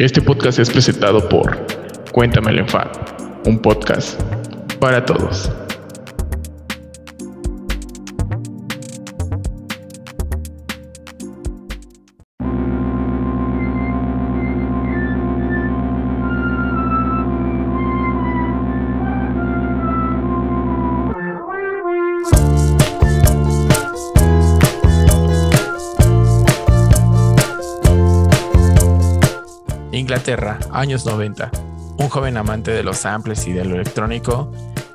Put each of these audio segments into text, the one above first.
Este podcast es presentado por Cuéntame el Enfado, un podcast para todos. Años 90. Un joven amante de los samples y de lo electrónico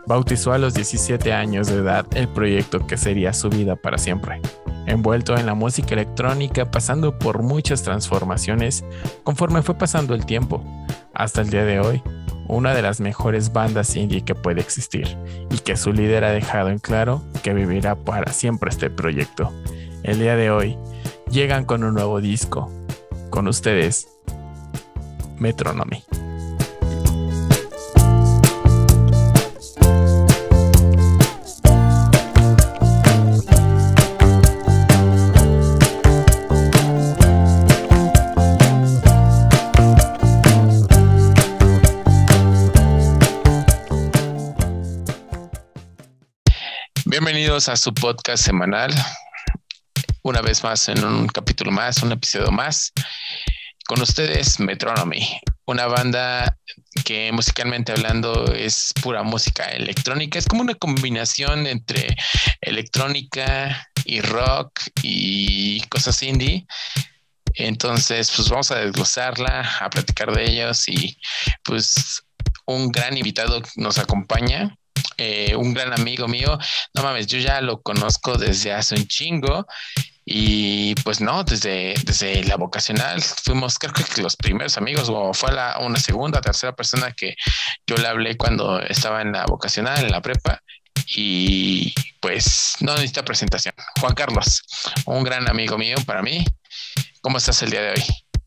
bautizó a los 17 años de edad el proyecto que sería su vida para siempre. Envuelto en la música electrónica, pasando por muchas transformaciones conforme fue pasando el tiempo, hasta el día de hoy, una de las mejores bandas indie que puede existir y que su líder ha dejado en claro que vivirá para siempre este proyecto. El día de hoy llegan con un nuevo disco. Con ustedes, Metronomy. Bienvenidos a su podcast semanal. Una vez más en un capítulo más, un episodio más. Con ustedes, Metronomy, una banda que musicalmente hablando es pura música electrónica. Es como una combinación entre electrónica y rock y cosas indie. Entonces, pues vamos a desglosarla, a platicar de ellos y pues un gran invitado nos acompaña. Eh, un gran amigo mío, no mames, yo ya lo conozco desde hace un chingo y pues no, desde, desde la vocacional fuimos, creo que los primeros amigos, o fue la, una segunda, tercera persona que yo le hablé cuando estaba en la vocacional, en la prepa. Y pues no necesita presentación. Juan Carlos, un gran amigo mío para mí. ¿Cómo estás el día de hoy?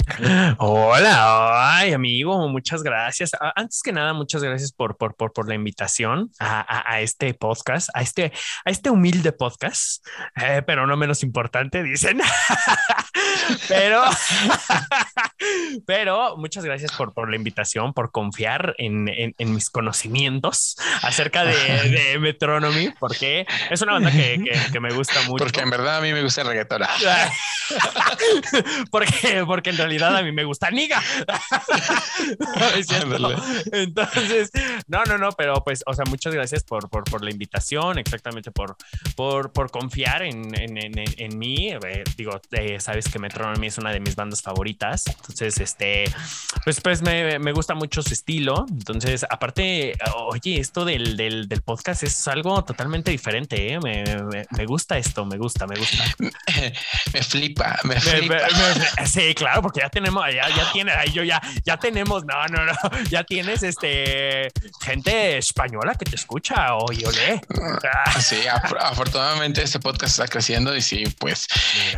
Hola, ay amigo, muchas gracias. Antes que nada, muchas gracias por, por, por, por la invitación a, a, este podcast, a este, a este humilde podcast, eh, pero no menos importante, dicen. pero, pero muchas gracias por, por la invitación, por confiar en, en, en mis conocimientos acerca de, de, Metronomy, porque es una banda que, que, que, me gusta mucho. Porque en verdad a mí me gusta el reggaetón. porque, porque en realidad a mí me gusta Niga. Entonces, no, no, no, pero pues, o sea, muchas gracias por, por, por la invitación, exactamente por, por, por confiar en, en, en, en mí. Eh, digo, eh, sabes que Metronomy es una de mis bandas favoritas. Entonces, este, pues, pues me, me gusta mucho su estilo. Entonces, aparte, oye, esto del, del, del podcast es algo totalmente diferente. ¿eh? Me, me, me, gusta esto, me gusta, me gusta. me flipa, me flipa. sí, claro, porque ya tenemos, ya, ya tiene, ahí yo ya, ya tenemos, no, no, no, ya tienes este gente española que te escucha, oye, ole. Sí, afortunadamente este podcast está creciendo y sí, pues,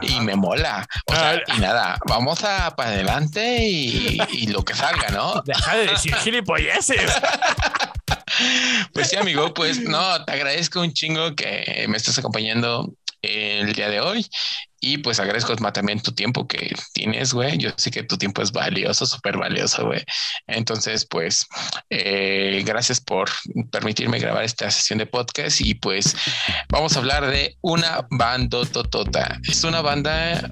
y me mola. O sea, y nada, vamos a para adelante y, y lo que salga, ¿no? Deja de decir gilipolleces. Pues sí, amigo, pues no, te agradezco un chingo que me estés acompañando el día de hoy y pues agradezco también tu tiempo que tienes, güey. Yo sé que tu tiempo es valioso, súper valioso, güey. Entonces, pues, eh, gracias por permitirme grabar esta sesión de podcast y pues vamos a hablar de una banda totota. Es una banda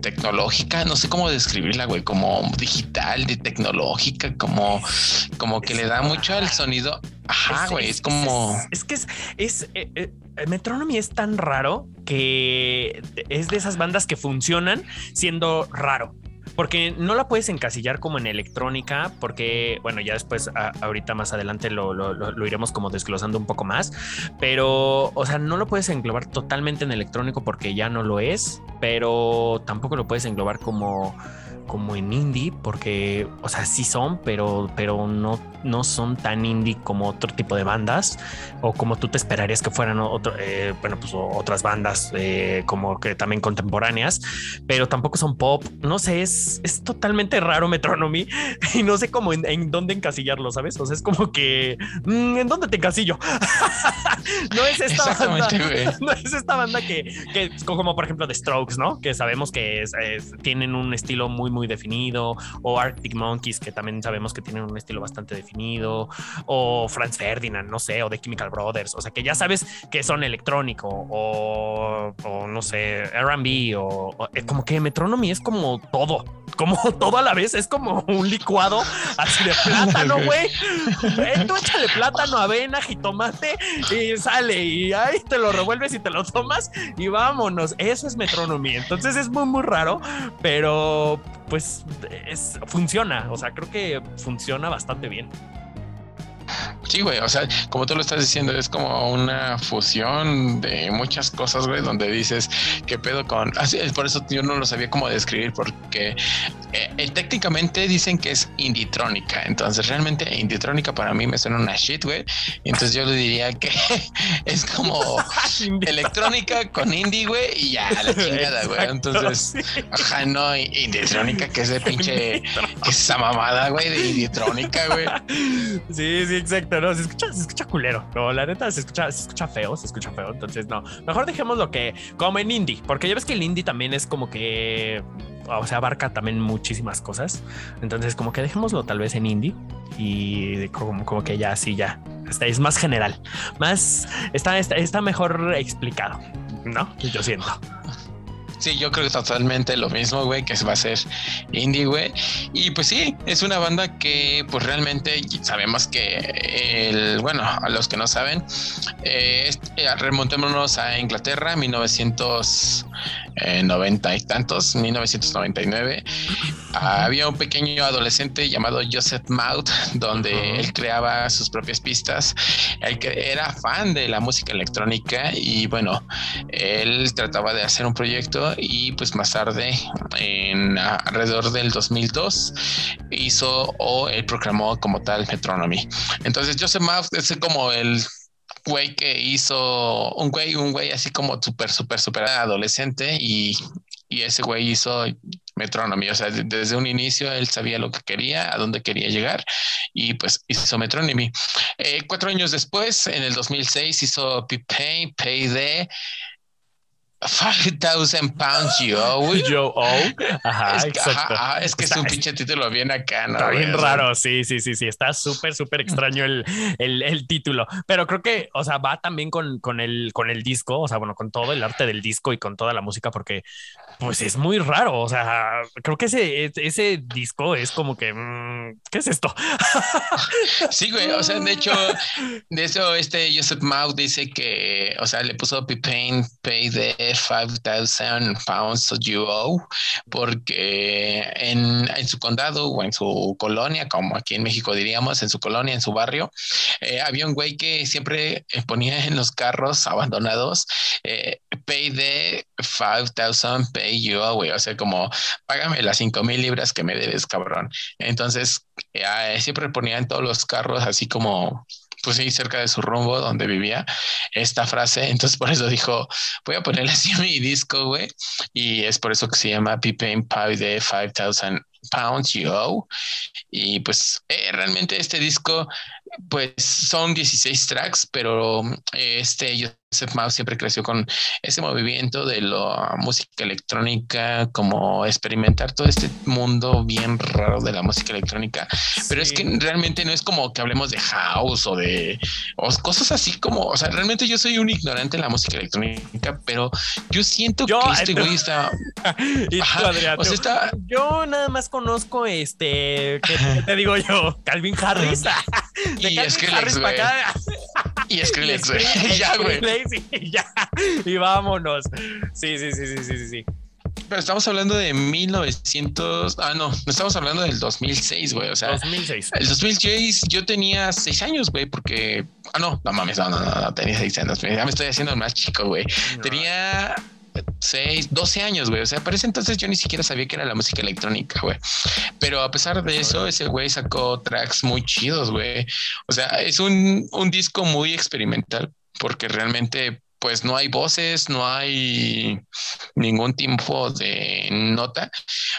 tecnológica, no sé cómo describirla, güey, como digital, de tecnológica, como, como que le da mucho al sonido. Ajá, güey, es, es, como... Es, es, que es, es eh, eh, Metronomy es tan raro que es de esas bandas que funcionan siendo raro porque no la puedes encasillar como en electrónica, porque, bueno, ya después, ahorita más adelante lo, lo, lo, iremos como desglosando un poco más, pero, o sea, no lo puedes englobar totalmente en electrónico porque ya no lo es, pero tampoco lo puedes englobar como como en indie, porque, o sea, sí son, pero, pero no, no son tan indie como otro tipo de bandas, o como tú te esperarías que fueran otro, eh, bueno, pues otras bandas eh, como que también contemporáneas, pero tampoco son pop. No sé, es, es totalmente raro Metronomy y no sé cómo en, en, dónde encasillarlo, ¿sabes? O sea, es como que, mmm, ¿en dónde te encasillo? no es esta banda, no es esta banda que, que, como por ejemplo The Strokes, ¿no? Que sabemos que es, es, tienen un estilo muy, muy muy definido, o Arctic Monkeys, que también sabemos que tienen un estilo bastante definido, o Franz Ferdinand, no sé, o The Chemical Brothers, o sea, que ya sabes que son electrónico, o, no sé, RB, o, o eh, como que Metronomy es como todo, como todo a la vez, es como un licuado así de plátano, güey. Eh, tú échale plátano, avena, jitomate y sale y ahí te lo revuelves y te lo tomas y vámonos. Eso es Metronomy. Entonces es muy, muy raro, pero pues es, funciona. O sea, creo que funciona bastante bien. Sí, güey, o sea, como tú lo estás diciendo, es como una fusión de muchas cosas, güey, donde dices, ¿qué pedo con...? Así, por eso yo no lo sabía cómo describir, porque eh, técnicamente dicen que es inditrónica, entonces realmente inditrónica para mí me suena una shit, güey, entonces yo le diría que es como electrónica con indie, güey, y ya, la chingada, güey, entonces, ajá, no, inditrónica, que es de pinche, esa mamada, güey, de inditrónica, güey. Sí, sí, exacto, no, se escucha, se escucha culero, no, la neta se escucha, se escucha feo, se escucha feo, entonces no, mejor dejemos lo que, como en indie, porque ya ves que el indie también es como que, o sea, abarca también muchísimas cosas, entonces como que dejémoslo tal vez en indie y como, como que ya, sí, ya, está, es más general, más, está, está, está mejor explicado, ¿no? Yo siento. Yo creo que totalmente lo mismo, güey, que va a ser indie, güey. Y pues sí, es una banda que pues realmente sabemos que el, bueno, a los que no saben, eh, eh remontémonos a Inglaterra, 1990 y tantos, 1999. había un pequeño adolescente llamado Joseph Maud, donde él creaba sus propias pistas. Que era fan de la música electrónica y bueno, él trataba de hacer un proyecto y pues más tarde, en alrededor del 2002, hizo o él proclamó como tal Metronomy. Entonces Joseph Maff es como el güey que hizo un güey, un güey así como súper, súper, súper adolescente y, y ese güey hizo Metronomy. O sea, desde un inicio él sabía lo que quería, a dónde quería llegar y pues hizo Metronomy. Eh, cuatro años después, en el 2006, hizo P-Pay, Payday 5000 pounds yo, Yo, Ajá, es, exacto. es que es un pinche título bien acá, ¿no? Está bien raro, sí, sí, sí, sí. Está súper, súper extraño el, el, el, título. Pero creo que, o sea, va también con, con, el, con el disco, o sea, bueno, con todo el arte del disco y con toda la música, porque pues es muy raro. O sea, creo que ese, ese disco es como que, mm, ¿qué es esto? sí, güey. O sea, de hecho, de eso, este Joseph Mau dice que, o sea, le puso P-Pain, Pay the 5,000 pounds you owe, porque en, en, su condado o en su colonia, como aquí en México diríamos, en su colonia, en su barrio, eh, había un güey que siempre ponía en los carros abandonados, eh, pay the 5,000 pay you owe, o sea, como págame las 5,000 libras que me debes, cabrón. Entonces, eh, siempre ponía en todos los carros así como pues sí, cerca de su rumbo donde vivía esta frase. Entonces por eso dijo, voy a ponerle así mi disco, güey. Y es por eso que se llama Pippen Pie de 5000 Pounds Yo. Y pues eh, realmente este disco, pues son 16 tracks, pero este Joseph Mouse siempre creció con ese movimiento de la música electrónica, como experimentar todo este mundo bien raro de la música electrónica. Pero es que realmente no es como que hablemos de house o de cosas así como, o sea, realmente yo soy un ignorante en la música electrónica, pero yo siento que este güey está. o sea, está... Yo nada más conozco este, ¿qué te digo yo? Calvin Harris. y es que y Skrillex, güey. ya, güey. Y ya. Y vámonos. Sí, sí, sí, sí, sí, sí. Pero estamos hablando de 1900. Ah, no, estamos hablando del 2006, güey. O sea, 2006. El 2006 yo tenía seis años, güey, porque. Ah, no, no mames, no, no, no, no tenía seis años. Ya me estoy haciendo más chico, güey. Tenía 6, 12 años, güey. O sea, parece entonces yo ni siquiera sabía que era la música electrónica, güey. Pero a pesar de eso, ese güey sacó tracks muy chidos, güey. O sea, es un, un disco muy experimental porque realmente pues no hay voces, no hay ningún tipo de nota,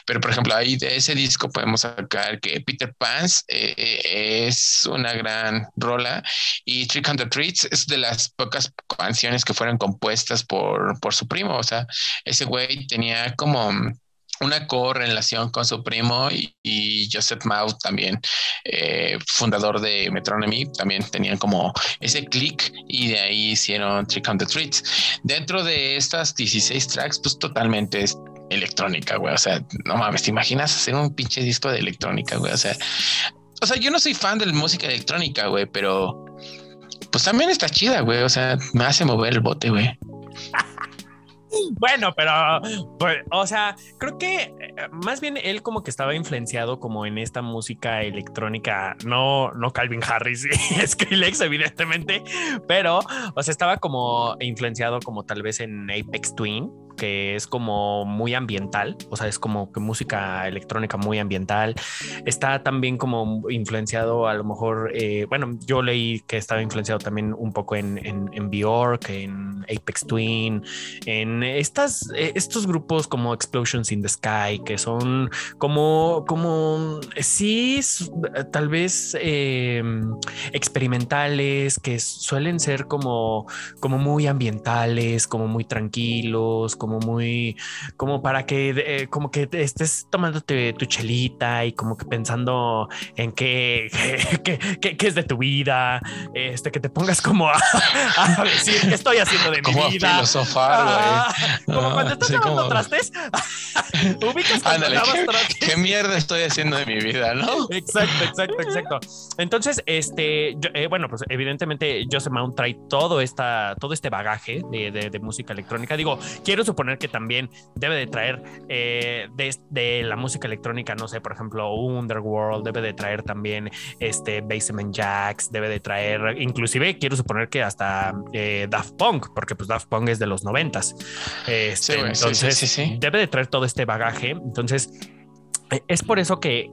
pero por ejemplo ahí de ese disco podemos sacar que Peter Pans eh, es una gran rola y Trick on the Treats es de las pocas canciones que fueron compuestas por, por su primo, o sea, ese güey tenía como una correlación con su primo y, Joseph Mao también, eh, fundador de Metronomy, también tenían como ese click y de ahí hicieron Trick on the Treats. Dentro de estas 16 tracks, pues totalmente es electrónica, güey. O sea, no mames, ¿te imaginas hacer un pinche disco de electrónica, güey? O sea, o sea, yo no soy fan de música electrónica, güey, pero pues también está chida, güey. O sea, me hace mover el bote, güey. Bueno, pero, pues, o sea, creo que eh, más bien él como que estaba influenciado como en esta música electrónica, no, no Calvin Harris y Skrillex, evidentemente, pero, o sea, estaba como influenciado como tal vez en Apex Twin, que es como muy ambiental, o sea, es como que música electrónica muy ambiental. Está también como influenciado a lo mejor, eh, bueno, yo leí que estaba influenciado también un poco en, en, en Bjork, en Apex Twin, en estas, eh, estos grupos como Explosions in the Sky, que son como, como, sí, tal vez eh, experimentales, que suelen ser como, como muy ambientales, como muy tranquilos, como como muy, como para que, eh, como que estés tomándote tu chelita y como que pensando en qué, qué, qué, es de tu vida, este, que te pongas como a, decir qué estoy haciendo de mi vida. filosofar, ah, como cuando estás tomando trastes, ubicas Ándale, ¿qué, mierda estoy haciendo de mi vida, no? Exacto, exacto, exacto. Entonces, este, eh, bueno, pues evidentemente Joseph Mount trae todo esta, todo este bagaje de, de, de música electrónica. Digo, quiero suponer poner que también debe de traer eh, de, la música electrónica, no sé, por ejemplo, Underworld, debe de traer también este Basement Jacks, debe de traer, inclusive quiero suponer que hasta eh, Daft Punk, porque pues Daft Punk es de los noventas. Este, entonces, debe de traer todo este bagaje. Entonces, es por eso que,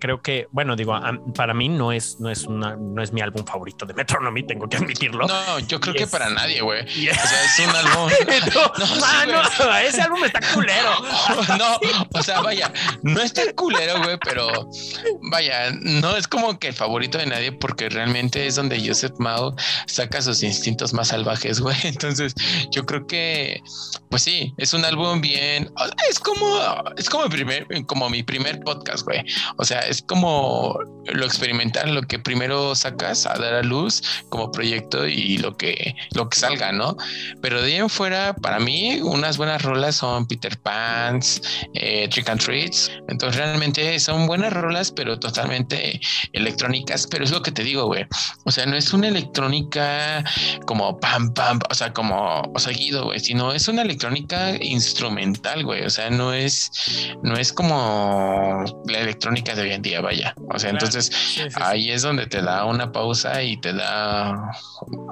creo que, bueno, digo, para mí no es, no es una, no es mi álbum favorito de Metronomy, tengo que admitirlo. No, yo creo que para nadie, güey. O sea, es un álbum. no, ese álbum está culero. no, o sea, vaya, no está culero, güey, pero vaya, no es como que el favorito de nadie, porque realmente es donde Joseph Mao saca sus instintos más salvajes, güey. Entonces, yo creo que, pues sí, es un álbum bien. Es como, es como el primer como mi primer podcast, güey. O sea, es como lo experimental, lo que primero sacas a dar a luz como proyecto y lo que, lo que salga, ¿no? Pero de ahí en fuera, para mí, unas buenas rolas son Peter Pans, eh, Trick and Treats. Entonces, realmente son buenas rolas, pero totalmente electrónicas. Pero es lo que te digo, güey. O sea, no es una electrónica como pam, pam, o sea, como seguido, güey, sino es una electrónica instrumental, güey. O sea, no es, no es como la electrónica de hoy en día, vaya. O sea, entonces ahí es donde te da una pausa y te da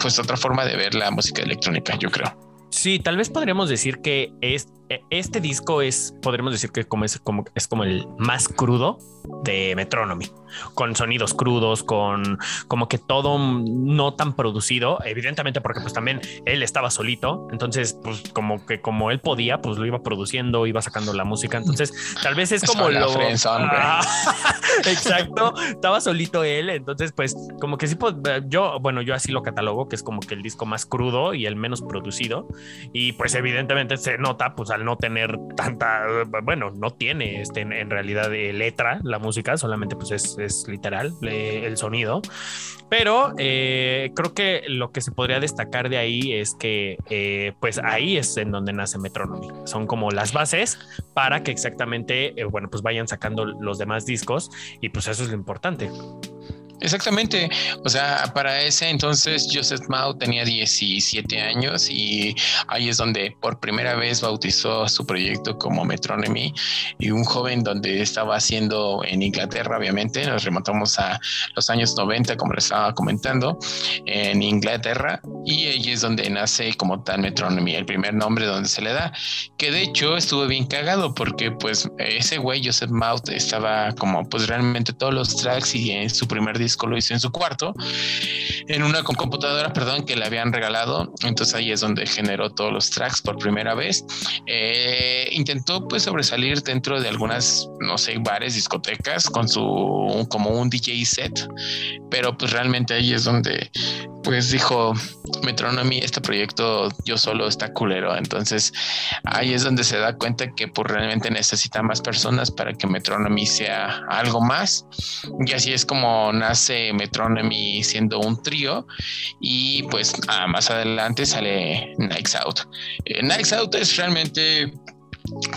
pues otra forma de ver la música electrónica, yo creo. Sí, tal vez podríamos decir que es, e, este disco es, podríamos decir que como es, como, es como el más crudo de Metronomy con sonidos crudos, con como que todo no tan producido, evidentemente porque pues también él estaba solito, entonces pues como que como él podía, pues lo iba produciendo, iba sacando la música, entonces tal vez es como lo... Ah, exacto, estaba solito él, entonces pues como que sí, pues, yo, bueno, yo así lo catalogo, que es como que el disco más crudo y el menos producido, y pues evidentemente se nota pues al no tener tanta, bueno, no tiene este, en realidad de letra la música, solamente pues es literal el sonido. Pero eh, creo que lo que se podría destacar de ahí es que, eh, pues ahí es en donde nace Metronomy. Son como las bases para que exactamente, eh, bueno, pues vayan sacando los demás discos y pues eso es lo importante. Exactamente. O sea, para ese entonces Joseph Mao tenía 17 años y ahí es donde por primera vez bautizó su proyecto como Metronomy y un joven donde estaba haciendo en Inglaterra, obviamente, nos remontamos a los años 90, como les estaba comentando, en Inglaterra y ahí es donde nace como tal Metronomy, el primer nombre donde se le da, que de hecho estuvo bien cagado porque pues ese güey Joseph Mao estaba como pues realmente todos los tracks y en su primer disco lo hizo en su cuarto, en una computadora, perdón, que le habían regalado. Entonces ahí es donde generó todos los tracks por primera vez. Eh, intentó pues sobresalir dentro de algunas, no sé, bares, discotecas con su, como un DJ set, pero pues realmente ahí es donde pues dijo Metronomy, este proyecto yo solo está culero. Entonces ahí es donde se da cuenta que pues realmente necesita más personas para que Metronomy sea algo más. Y así es como nace Metronomy siendo un trío. Y pues más adelante sale Nights Out. Eh, Nights Out es realmente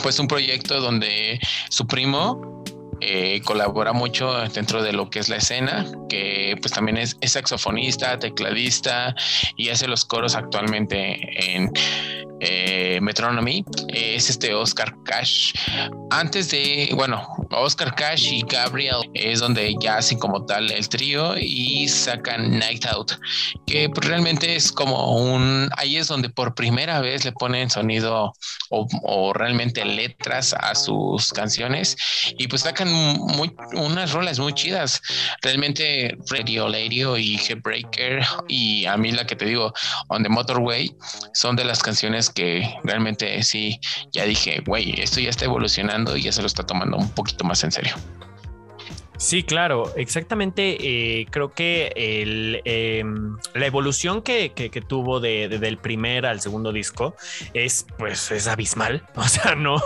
pues un proyecto donde su primo eh, colabora mucho dentro de lo que es la escena, que pues también es, es, saxofonista, tecladista y hace los coros actualmente en eh, Metronomy. es este Oscar Cash. Antes de, bueno, Oscar Cash y Gabriel es donde ya hacen como tal el trío y sacan Night Out, que pues, realmente es como un, ahí es donde por primera vez le ponen sonido o, realmente letras a sus canciones y pues sacan muy, unas rolas muy chidas. Realmente Radio Radio y Headbreaker y a mí la que te digo, On the Motorway, son de las canciones que realmente sí, ya dije, güey, esto ya está evolucionando y ya se lo está tomando un poquito más en serio. Sí, claro, exactamente. Eh, creo que el, em, la evolución que, tuvo de, del primer al segundo disco es, pues, es abismal. O sea, no,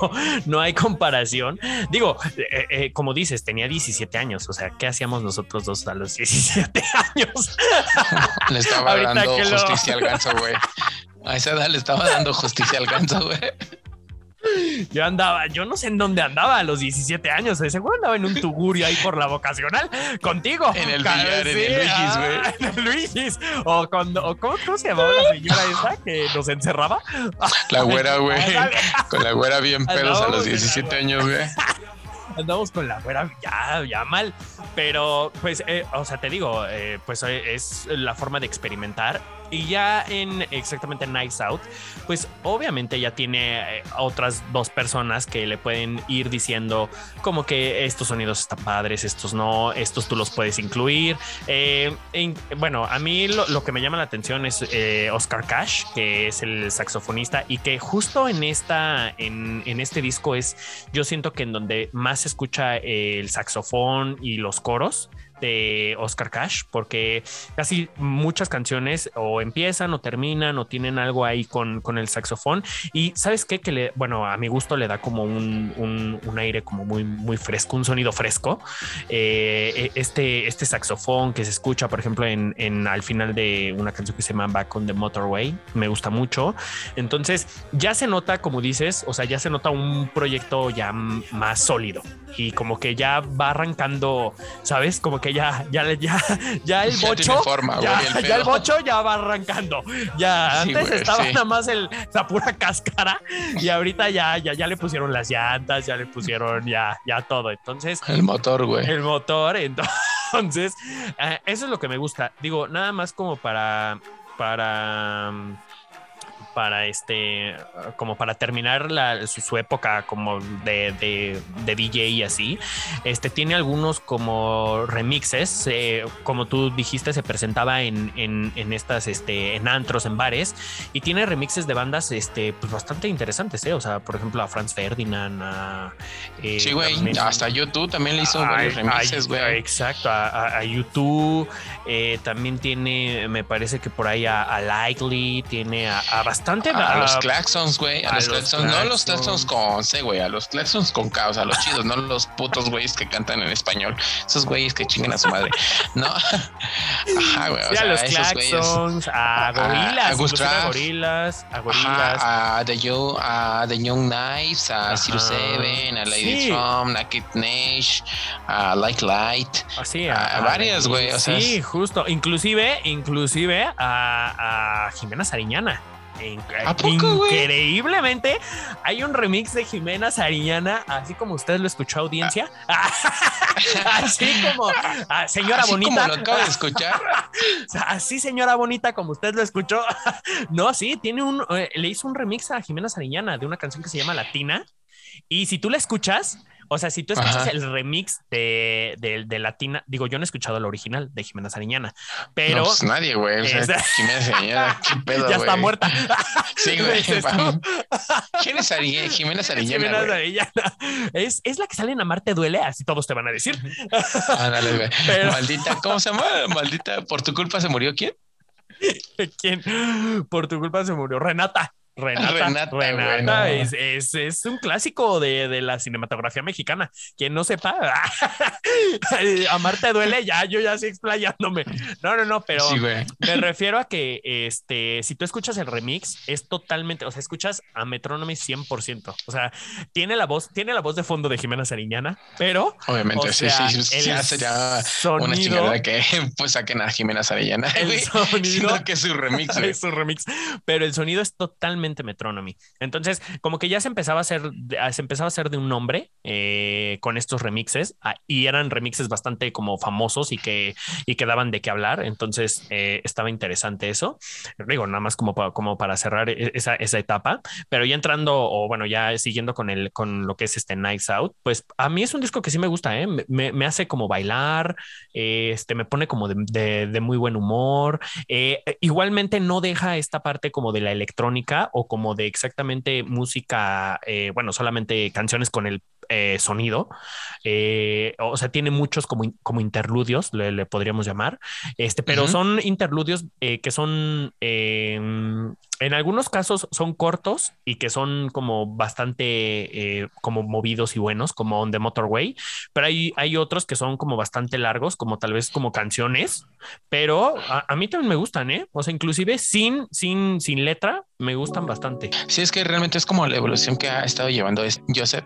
no hay comparación. Digo, eh, eh, como dices, tenía 17 años. O sea, ¿qué hacíamos nosotros dos a los 17 años? Le estaba dando justicia al ganso, güey. A esa edad le estaba dando justicia al ganso, güey. Yo andaba, yo no sé en dónde andaba a los 17 años. Seguro andaba en un tugurio ahí por la vocacional contigo. En el billar, en el Luigis, güey. Ah, en el Luigis. O cuando, o ¿cómo, ¿cómo, se llamaba la señora esa que nos encerraba? La güera, güey. Con la güera bien pedos a los 17 años, güey andamos con la fuera ya, ya mal. Pero, pues, eh, o sea, te digo, eh, pues eh, es la forma de experimentar. Y ya en exactamente Nights Out, pues obviamente ya tiene otras dos personas que le pueden ir diciendo como que estos sonidos están padres, estos no, estos tú los puedes incluir. bueno, a mí lo, que me llama la atención es Oscar Cash, que es el saxofonista y que justo en esta, en, en este disco es, yo siento que en donde más escucha el saxofón y los coros de Oscar Cash, porque casi muchas canciones o empiezan o terminan o tienen algo ahí con, con el saxofón. Y sabes qué? Que le, bueno, a mi gusto le da como un, un, aire como muy, muy fresco, un sonido fresco. Eh, e, este, este saxofón que se escucha, por ejemplo, en, en, al final de una canción que se llama Back on the Motorway, me gusta mucho. Entonces ya se nota, como dices, o sea, ya se nota un proyecto ya más sólido y como que ya va arrancando, ¿sabes? Como que ya, ya, ya, ya el bocho, ya, el, bocho ya va arrancando. Ya antes estaba nada más el, la pura cáscara y ahorita ya, ya, ya le pusieron las llantas, ya le pusieron ya, ya todo. Entonces, el motor, güey. El motor, entonces, eh, eso es lo que me gusta. Digo, nada más como para, para para este, como para terminar la, su, época como de, de, DJ y así, este tiene algunos como remixes, eh, como tú dijiste, se presentaba en, en, estas, este, en antros, en bares, y tiene remixes de bandas, este, pues bastante interesantes, ¿eh? O sea, por ejemplo, a Franz Ferdinand, a... Eh, sí, güey, hasta YouTube también le hizo varios remixes, güey. Exacto, a, YouTube, eh, también tiene, me parece que por ahí a, Likely, tiene a, a bastante a, los claxons, güey. A, los, claxons, no los claxons con C, güey. A los claxons con K, o sea, los chidos, no los putos güeyes que cantan en español. Esos güeyes que chinguen a su madre. No. Ajá, güey. Sea, a los claxons, a gorilas, a, gorilas, a gorilas. a The Young, a The Young Knives, a Zero Seven, a Lady sí. a Kid Nash, a Like Light. Así, a, a varias, güey. O sea, sí, justo. Inclusive, inclusive a, a Jimena Sariñana increíblemente hay un remix de Jimena Sariñana, así como usted lo escuchó audiencia. así como ah, señora bonita. Como lo acabo de escuchar. así señora bonita como usted lo escuchó. no, sí, tiene un eh, le hizo un remix a Jimena Sariñana de una canción que se llama Latina. Y si tú la escuchas, o sea, si tú escuchas el remix de, de, Latina, digo, yo no he escuchado el original de Jimena Sariñana, pero. No, pues nadie, güey. Jimena Sariñana, ¿qué pedo, Ya está muerta. sí, güey. ¿Quién es Jimena Sariñana? Jimena Sariñana. Es, es la que sale en Amarte Duele, así todos te van a decir. Ándale, güey. Maldita, ¿cómo se llama? Maldita, por tu culpa se murió quién? ¿Quién? Por tu culpa se murió. Renata. Renata, Renata, es, un clásico de, la cinematografía mexicana. Quien no sepa, amarte duele, ya, yo ya estoy explayándome. No, no, no, pero me refiero a que este, si tú escuchas el remix, es totalmente, o sea, escuchas a Metronomy 100%. O sea, tiene la voz, tiene la voz de fondo de Jimena Sariñana, pero. Obviamente, sí, sí, ya sería una chingada que pues saquen a Jimena Sariñana. El sonido. que es su remix, Es su remix, pero el sonido es totalmente Metronomy. Entonces, como que ya se empezaba a hacer, se empezaba a hacer de un nombre eh, con estos remixes ah, y eran remixes bastante como famosos y que, y que daban de qué hablar. Entonces, eh, estaba interesante eso. Digo, nada más como para, como para cerrar e, esa, esa etapa, pero ya entrando o bueno, ya siguiendo con el, con lo que es este Nights Out, pues a mí es un disco que sí me gusta, ¿eh? me, me, hace como bailar, este, me pone como de, de, muy buen humor. igualmente no deja esta parte como de la electrónica o como de exactamente música, eh, bueno, solamente canciones con el eh, sonido. Eh, o sea, tiene muchos como, como interludios, le, podríamos llamar, este, pero son interludios que son em, en algunos casos son cortos y que son como bastante eh, como movidos y buenos, como On the Motorway, pero hay, hay otros que son como bastante largos, como tal vez como canciones, pero a, mí también me gustan, ¿eh? O sea, inclusive sin, sin, sin letra, me gustan bastante. Sí, es que realmente es como la evolución que ha estado llevando Joseph,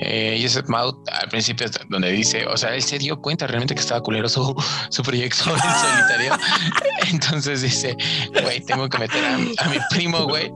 eh, Joseph Maut al principio donde dice, o sea, él se dio cuenta realmente que estaba culero su, su proyecto en solitario. Entonces dice, güey, tengo que meter a, a mi primo, güey,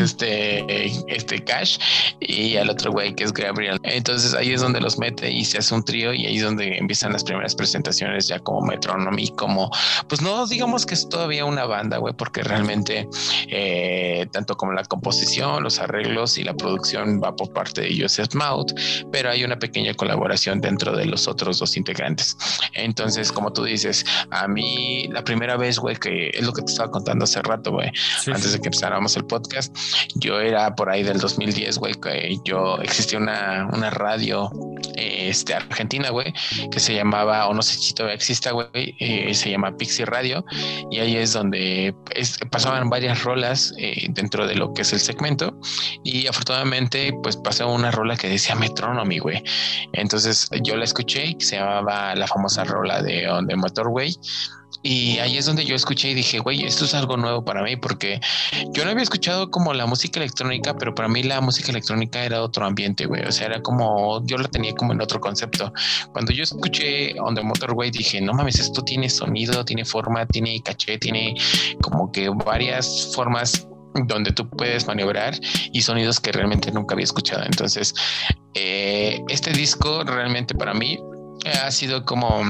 este, este Cash, y al otro güey que es Gabriel. Entonces ahí es donde los mete y se hace un trío y ahí es donde empiezan las primeras presentaciones ya como Metronomy, como, pues no digamos que es todavía una banda, güey, porque realmente eh, tanto como la composición, los arreglos y la producción va por parte de Joseph Mouth, pero hay una pequeña colaboración dentro de los otros dos integrantes. Entonces, como tú dices, a mí la primera vez, güey, que es lo que te estaba contando hace rato, güey, antes de que empezáramos el podcast. Yo era por ahí del 2010, güey, que yo existía una, una radio este, argentina, güey, que se llamaba, o no sé si todavía exista, güey, eh, se llama Pixie Radio. Y ahí es donde pasaban varias rolas eh, dentro de lo que es el segmento. Y afortunadamente, pues pasó una rola que decía Metronomy, güey. Entonces yo la escuché, se llamaba la famosa rola de On the Motorway. Y ahí es donde yo escuché y dije, güey, esto es algo nuevo para mí, porque yo no había escuchado como la música electrónica, pero para mí la música electrónica era otro ambiente, güey. O sea, era como, yo la tenía como en otro concepto. Cuando yo escuché On the Motorway, dije, no mames, esto tiene sonido, tiene forma, tiene caché, tiene como que varias formas donde tú puedes maniobrar y sonidos que realmente nunca había escuchado. Entonces, eh, este disco realmente para mí ha sido como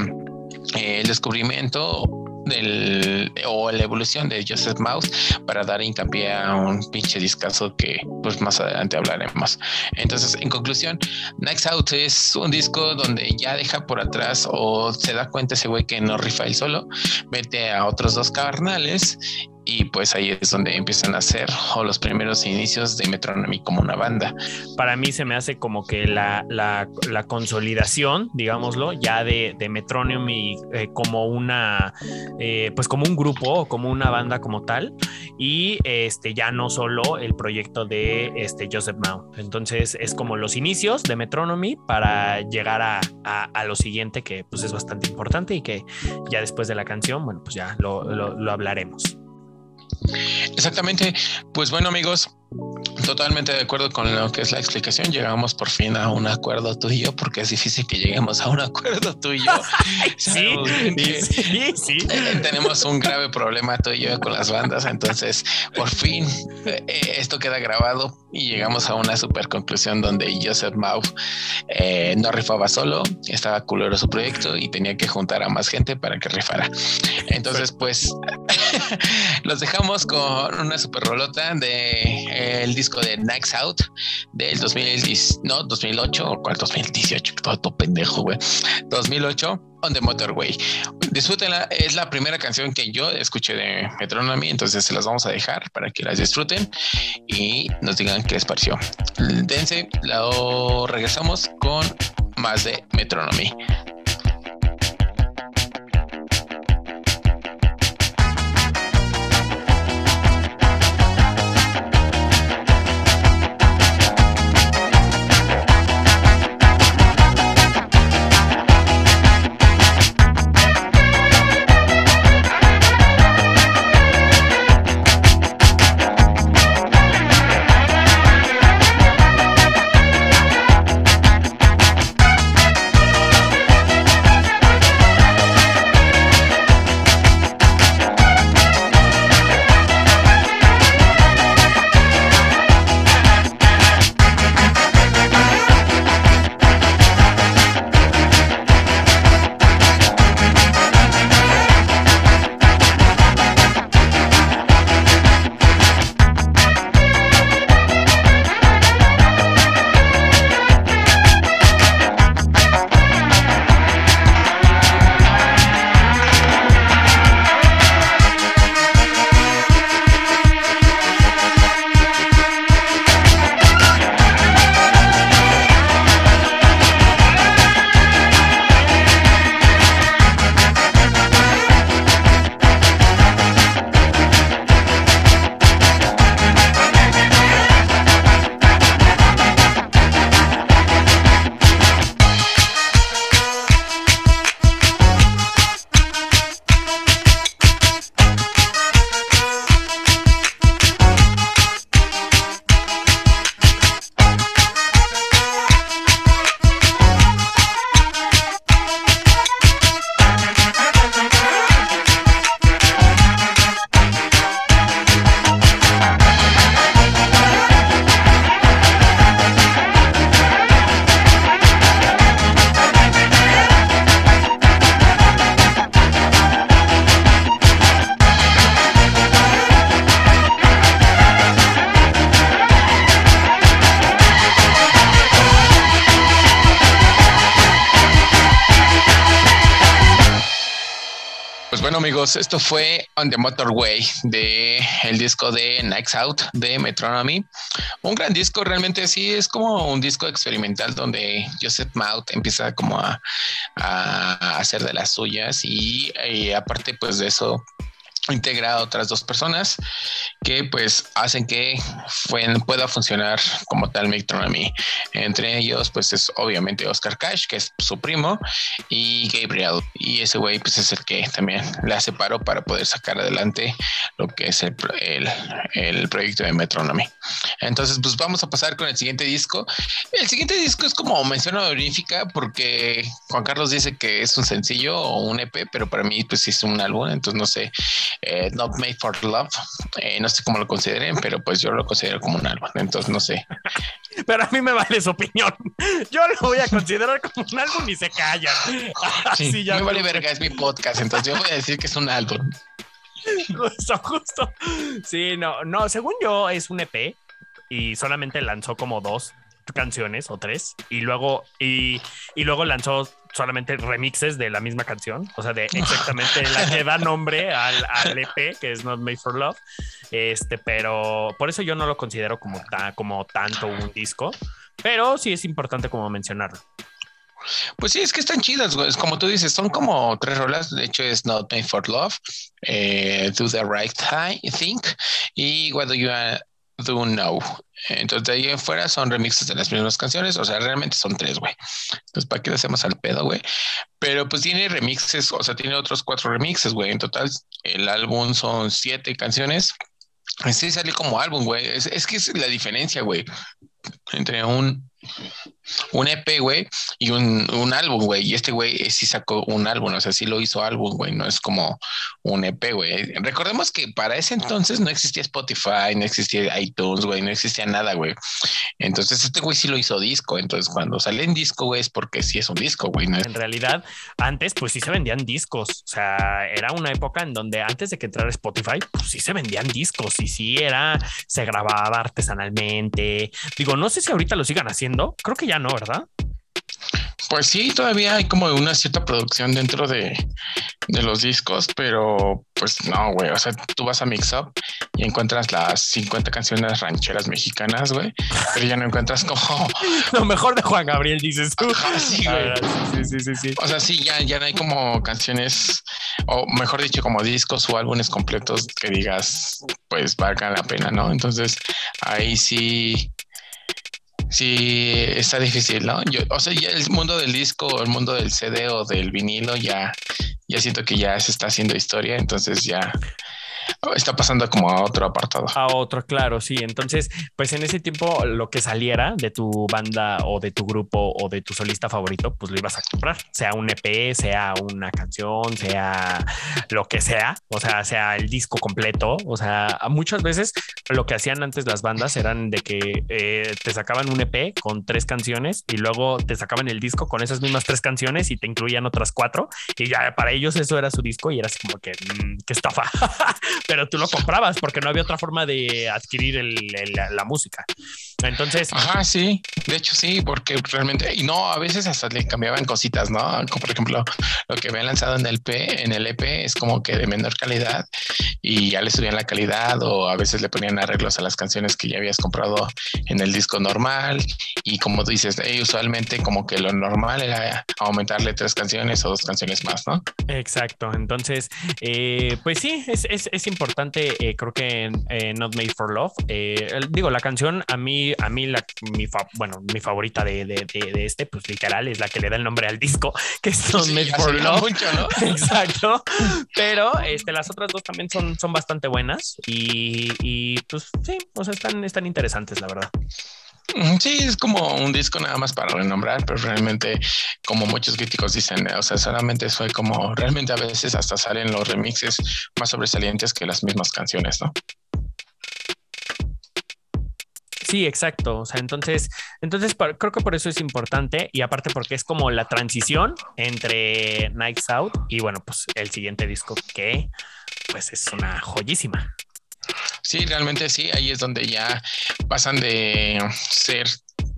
eh, el descubrimiento del, o la evolución de Joseph Mouse para dar hincapié a un pinche discazo que pues más adelante hablaremos. Entonces, en conclusión, Next Out es un disco donde ya deja por atrás o se da cuenta ese güey que no rifa el solo, vete a otros dos carnales y pues ahí es donde empiezan a hacer o los primeros inicios de Metronomy como una banda. Para mí se me hace como que la, la, consolidación, digámoslo, ya de, de Metronomy eh, como una, eh, pues como un grupo o como una banda como tal y este ya no solo el proyecto de este Joseph Mount. Entonces es como los inicios de Metronomy para llegar a, a, lo siguiente que pues es bastante importante y que ya después de la canción, bueno, pues ya lo, lo hablaremos. Exactamente. Pues bueno, amigos, Totalmente de acuerdo con lo que es la explicación. Llegamos por fin a un acuerdo tú y yo, porque es difícil que lleguemos a un acuerdo tú y yo. sí, sí, sí. Tenemos un grave problema tú y yo con las bandas. Entonces, por fin eh, esto queda grabado y llegamos a una super conclusión donde Joseph Mau eh, no rifaba solo, estaba culero su proyecto y tenía que juntar a más gente para que rifara. Entonces, pues los dejamos con una super rolota de el disco de Next Out del 2010, no, 2008 o cuál 2018, todo, todo pendejo, güey. 2008 on the Motorway. Disfrútenla, es la primera canción que yo escuché de Metronomy, entonces se las vamos a dejar para que las disfruten y nos digan qué les pareció. Dense, luego regresamos con más de Metronomy. Amigos, esto fue On the Motorway de el disco de Nights Out de Metronomy. Un gran disco, realmente sí, es como un disco experimental donde Joseph Maut empieza como a, hacer de las suyas y, y aparte pues de eso integra otras dos personas que pues hacen que pueda funcionar como tal Metronomy. Entre ellos pues es obviamente Oscar Cash, que es su primo, y Gabriel. Y ese güey pues es el que también la separó para poder sacar adelante lo que es el, el, proyecto de Metronomy. Entonces pues vamos a pasar con el siguiente disco. El siguiente disco es como mención honorífica porque Juan Carlos dice que es un sencillo o un EP, pero para mí pues es un álbum, entonces no sé eh, Not Made for Love. Eh, sé cómo lo consideren, pero pues yo lo considero como un álbum, entonces no sé. Pero a mí me vale su opinión. Yo lo voy a considerar como un álbum y se callan. Sí, ya me vale verga, es mi podcast, entonces yo voy a decir que es un álbum. Justo, justo. Sí, no, no, según yo es un EP y solamente lanzó como dos canciones o tres y luego y, y luego lanzó solamente remixes de la misma canción, o sea, de exactamente la que da nombre al, al, EP, que es Not Made for Love. Este, pero por eso yo no lo considero como, como tanto un disco, pero sí es importante como mencionarlo. Pues sí, es que están chidas, güey. Como tú dices, son como tres rolas. De hecho, es Not Made for Love, eh, Do the Right Thing y What Do You Do Know. Entonces, de ahí en fuera son remixes de las mismas canciones. O sea, realmente son tres, güey. Entonces, ¿para qué le hacemos al pedo, güey? Pero pues tiene remixes, o sea, tiene otros cuatro remixes, güey. En total, el álbum son siete canciones. Sí, sale como álbum, güey. Es, es que es la diferencia, güey. Entre un un EP, güey, y un, un álbum, güey. Y este güey sí sacó un álbum, o sea, sí lo hizo álbum, güey, no es como un EP, güey. Recordemos que para ese entonces no existía Spotify, no existía iTunes, güey, no existía nada, güey. Entonces este güey sí lo hizo disco. Entonces cuando sale en disco, güey, es porque sí es un disco, güey. En realidad, antes, pues sí se vendían discos. O sea, era una época en donde antes de que entrara Spotify, pues sí se vendían discos y sí era, se grababa artesanalmente. Digo, no sé si ahorita lo sigan haciendo Creo que ya no, ¿verdad? Pues sí, todavía hay como una cierta producción dentro de, los discos, pero pues no, güey. O sea, tú vas a Mix Up y encuentras las 50 canciones rancheras mexicanas, güey, pero ya no encuentras como. Lo mejor de Juan Gabriel, dices tú. sí, güey. sí, sí, sí, sí. O sea, sí, ya, ya no hay como canciones, o mejor dicho, como discos o álbumes completos que digas, pues valgan la pena, ¿no? Entonces ahí sí sí está difícil, ¿no? Yo, o sea, ya el mundo del disco, el mundo del CD o del vinilo, ya, ya siento que ya se está haciendo historia, entonces ya está pasando como a otro apartado. A otro, claro, sí. Entonces, pues en ese tiempo lo que saliera de tu banda o de tu grupo o de tu solista favorito, pues lo ibas a comprar, sea un EP, sea una canción, sea lo que sea, o sea, sea el disco completo. O sea, muchas veces lo que hacían antes las bandas eran de que eh, te sacaban un EP con tres canciones y luego te sacaban el disco con esas mismas tres canciones y te incluían otras cuatro y ya para ellos eso era su disco y era como que, mm, estafa. pero tú lo comprabas porque no había otra forma de adquirir la música. Entonces. Ajá, sí. De hecho, sí, porque realmente, y no, a veces hasta le cambiaban cositas, ¿no? Como por ejemplo, lo que habían lanzado en el P, en el EP es como que de menor calidad y ya le subían la calidad o a veces le ponían arreglos a las canciones que ya habías comprado en el disco normal. Y como tú dices, eh, usualmente como que lo normal era aumentarle tres canciones o dos canciones más, ¿no? Exacto. Entonces, eh, pues sí, es, es, es importante, eh, creo que en Not Made for Love. digo, la canción a mí a mí la, mi, bueno, mi favorita de, de, de, este, pues literal, es la que le da el nombre al disco, que es Don't Made for Love. Exacto. Pero este, las otras dos también son, son bastante buenas y, y pues sí, o sea, están, están interesantes, la verdad. Sí, es como un disco nada más para renombrar, pero realmente, como muchos críticos dicen, o sea, solamente fue como realmente a veces hasta salen los remixes más sobresalientes que las mismas canciones, ¿no? Sí, exacto. O sea, entonces, entonces creo que por eso es importante y aparte porque es como la transición entre Nights Out y bueno, pues el siguiente disco que pues es una joyísima. Sí, realmente sí, ahí es donde ya pasan de ser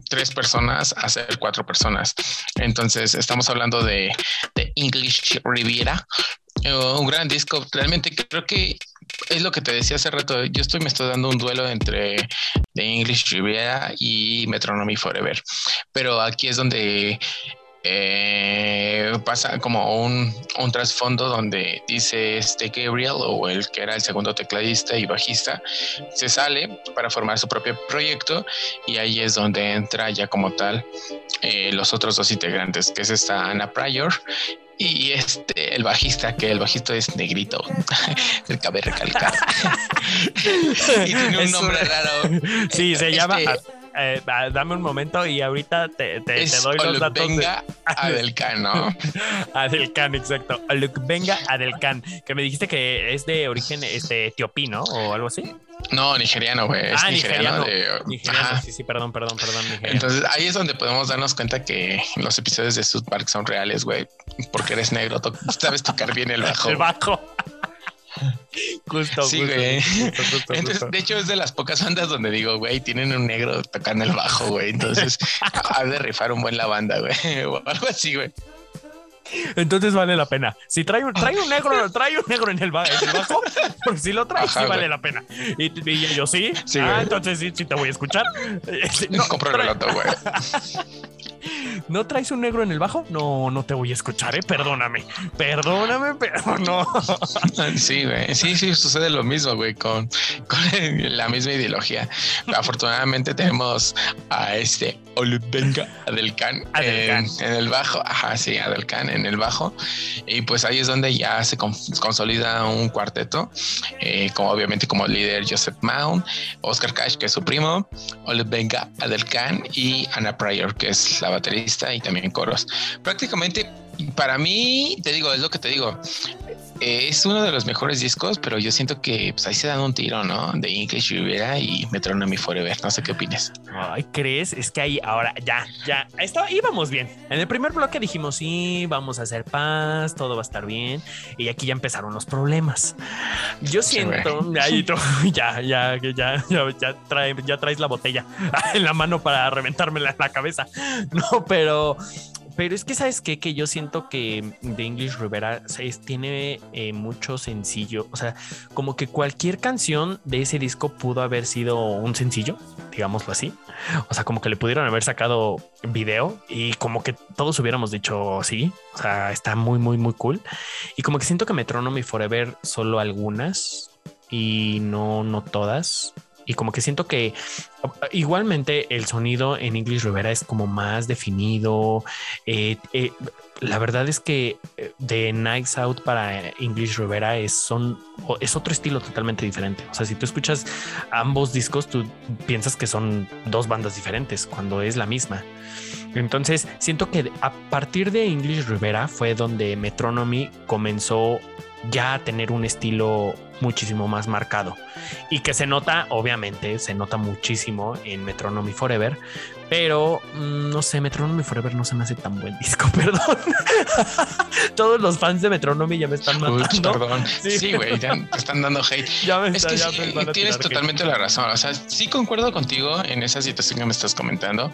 tres personas a ser cuatro personas. Entonces, estamos hablando de, de English Riviera, un gran disco. Realmente creo que es lo que te decía hace rato. Yo estoy me estoy dando un duelo entre The English Riviera y Metronomy Forever. Pero aquí es donde eh, pasa como un, un trasfondo donde dice este Gabriel o el que era el segundo tecladista y bajista se sale para formar su propio proyecto y ahí es donde entra ya como tal eh, los otros dos integrantes que es esta Ana Pryor y este el bajista que el bajista es negrito. El cabe recalcar. Y tiene un nombre raro. Sí se llama eh, dame un momento y ahorita te, te, doy los datos. Venga Adelcan, ¿no? Adelcan, exacto. Venga Adelcan, que me dijiste que es de origen este, etiopí, ¿no? O algo así. No, nigeriano, güey. Es ah, nigeriano. nigeriano. Sí, sí, perdón, perdón, perdón. Entonces ahí es donde podemos darnos cuenta que los episodios de South Park son reales, güey. Porque eres negro, sabes tocar bien el bajo. El bajo. Justo, sí, güey. Entonces, de hecho, es de las pocas bandas donde digo, güey, tienen un negro tocando el bajo, güey. Entonces, ha de rifar un buen la banda, güey. O algo así, güey. Entonces vale la pena. Si trae, trae un negro, trae un negro en el, bajo, porque si lo trae, sí vale la pena. Y, yo sí. sí ah, entonces sí, sí te voy a escuchar. No, compro el otro, güey. ¿No traes un negro en el bajo? No, no te voy a escuchar, ¿eh? Perdóname. Perdóname, pero no. Sí, güey. Sí, sí, sucede lo mismo, güey, con, la misma ideología. Afortunadamente tenemos a este Olubenga Adelkan, En, el bajo. Ajá, sí, Adelkan en el bajo. Y pues ahí es donde ya se consolida un cuarteto, eh, como obviamente como líder Joseph Mount, Oscar Cash, que es su primo, Olubenga Adelkan y Anna Pryor, que es la baterista y también coros. Prácticamente para mí, te digo, es lo que te digo. Es uno de los mejores discos, pero yo siento que pues, ahí se dan un tiro, ¿no? De English Riviera y Metronomy Forever. No sé qué opinas. Ay, ¿crees? Es que ahí ahora ya, ya, estaba, íbamos bien. En el primer bloque dijimos, sí, vamos a hacer paz, todo va a estar bien. Y aquí ya empezaron los problemas. Yo siento, ya, ya, ya, ya, ya, trae, ya traes la botella en la mano para reventármela en la cabeza. No, pero pero es que, ¿sabes qué? Que yo siento que The English Rivera tiene eh, mucho sencillo. O sea, como que cualquier canción de ese disco pudo haber sido un sencillo, digámoslo así. O sea, como que le pudieron haber sacado video y como que todos hubiéramos dicho sí. O sea, está muy, muy, muy cool. Y como que siento que Metronomy Forever solo algunas y no, no todas y como que siento que igualmente el sonido en English Rivera es como más definido. Eh, eh, la verdad es que de eh, Nights Out para English Rivera es, son, es otro estilo totalmente diferente. O sea, si tú escuchas ambos discos, tú piensas que son dos bandas diferentes cuando es la misma. Entonces, siento que a partir de English Rivera fue donde Metronomy comenzó ya a tener un estilo muchísimo más marcado y que se nota, obviamente, se nota muchísimo en Metronomy Forever, pero mm, no sé, Metronomy Forever no se me hace tan buen disco, perdón. Todos los fans de Metronomy ya me están matando. perdón. Sí, güey, ya te están dando hate. es que sí, tienes totalmente la razón. O sea, sí concuerdo contigo en esa situación que me estás comentando,